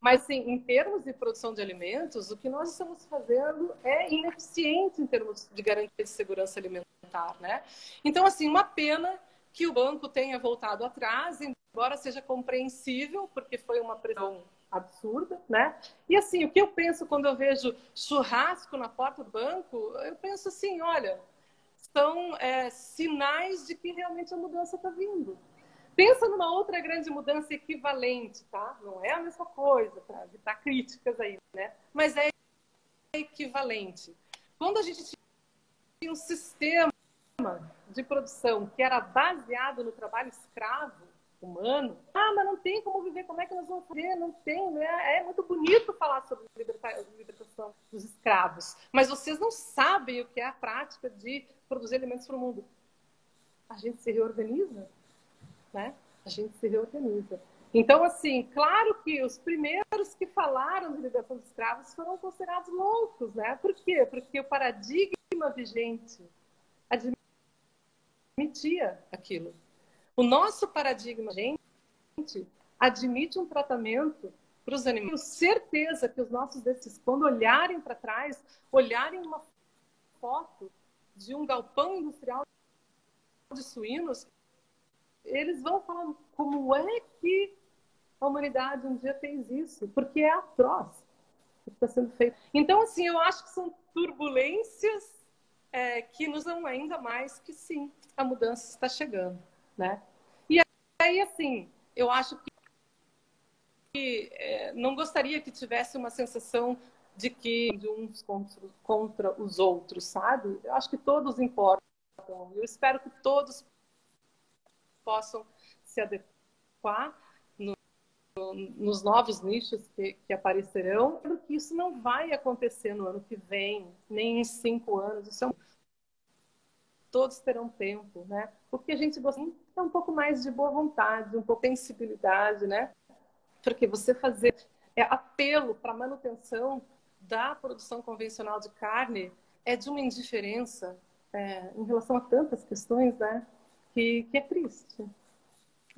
Speaker 2: Mas, sim, em termos de produção de alimentos, o que nós estamos fazendo é ineficiente em termos de garantia de segurança alimentar, né? Então, assim, uma pena que o banco tenha voltado atrás, embora seja compreensível, porque foi uma pressão absurda, né? E assim, o que eu penso quando eu vejo churrasco na porta do banco, eu penso assim, olha, são é, sinais de que realmente a mudança está vindo. Pensa numa outra grande mudança equivalente, tá? Não é a mesma coisa, para evitar críticas aí, né? Mas é equivalente. Quando a gente tinha um sistema de produção que era baseado no trabalho escravo humano, ah, mas não tem como viver, como é que nós vamos fazer? Não tem, né? É muito bonito falar sobre libertação dos escravos, mas vocês não sabem o que é a prática de produzir alimentos para o mundo. A gente se reorganiza, né? A gente se reorganiza. Então, assim, claro que os primeiros que falaram de libertação dos escravos foram considerados loucos, né? Por quê? Porque o paradigma vigente admitia aquilo. O nosso paradigma, gente, admite um tratamento para os animais. Tenho certeza que os nossos desses, quando olharem para trás, olharem uma foto de um galpão industrial de suínos, eles vão falar como é que a humanidade um dia fez isso, porque é atroz o que está sendo feito. Então, assim, eu acho que são turbulências é, que nos dão ainda mais que sim, a mudança está chegando, né? Aí, assim, eu acho que é, não gostaria que tivesse uma sensação de que de uns contra, contra os outros, sabe? Eu acho que todos importam. Eu espero que todos possam se adequar no, no, nos novos nichos que, que aparecerão, porque isso não vai acontecer no ano que vem, nem em cinco anos. Isso é um... Todos terão tempo, né? O que a gente gosta é um pouco mais de boa vontade, um pouco de sensibilidade, né? Porque você fazer é, apelo para manutenção da produção convencional de carne é de uma indiferença é, em relação a tantas questões, né? Que, que é triste.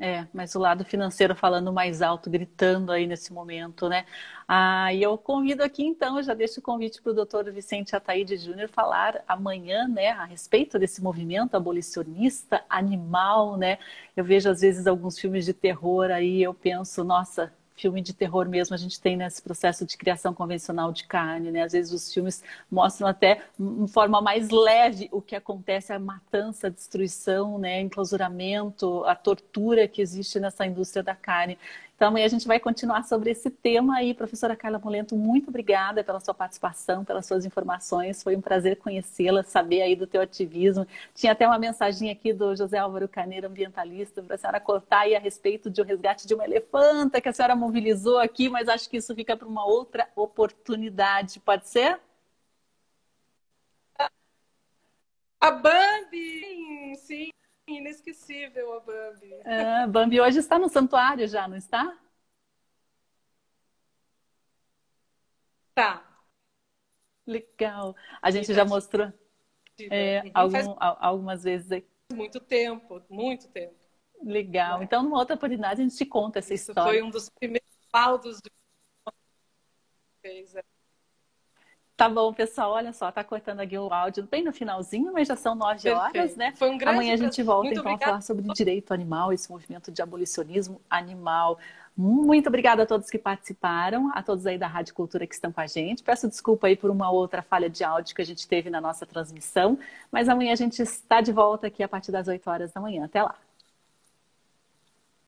Speaker 1: É, mas o lado financeiro falando mais alto, gritando aí nesse momento, né? Ah, e eu convido aqui então, eu já deixo o convite para o doutor Vicente Ataíde Júnior falar amanhã, né, a respeito desse movimento abolicionista animal, né? Eu vejo às vezes alguns filmes de terror aí, eu penso, nossa, filme de terror mesmo a gente tem nesse processo de criação convencional de carne, né? Às vezes os filmes mostram até de forma mais leve o que acontece, a matança, a destruição, né? Enclausuramento, a tortura que existe nessa indústria da carne. Então, amanhã a gente vai continuar sobre esse tema aí. Professora Carla Molento, muito obrigada pela sua participação, pelas suas informações. Foi um prazer conhecê-la, saber aí do teu ativismo. Tinha até uma mensagem aqui do José Álvaro Carneiro, ambientalista, para a senhora cortar aí a respeito de um resgate de uma elefanta que a senhora mobilizou aqui, mas acho que isso fica para uma outra oportunidade. Pode ser?
Speaker 2: A Bambi, sim inesquecível a Bambi.
Speaker 1: É, Bambi hoje está no santuário já, não está?
Speaker 2: Tá.
Speaker 1: Legal. A gente já mostrou é, algum, algumas vezes aqui.
Speaker 2: Muito tempo, muito tempo.
Speaker 1: Legal. É. Então, numa outra oportunidade, a gente te conta essa
Speaker 2: Isso
Speaker 1: história.
Speaker 2: Foi um dos primeiros laudos de fez. É.
Speaker 1: Tá bom, pessoal. Olha só, tá cortando aqui o áudio bem no finalzinho, mas já são nove horas, né?
Speaker 2: Foi um grande
Speaker 1: Amanhã a gente volta
Speaker 2: Muito
Speaker 1: então
Speaker 2: obrigada.
Speaker 1: a falar sobre direito animal, esse movimento de abolicionismo animal. Muito obrigada a todos que participaram, a todos aí da Rádio Cultura que estão com a gente. Peço desculpa aí por uma outra falha de áudio que a gente teve na nossa transmissão, mas amanhã a gente está de volta aqui a partir das 8 horas da manhã. Até lá.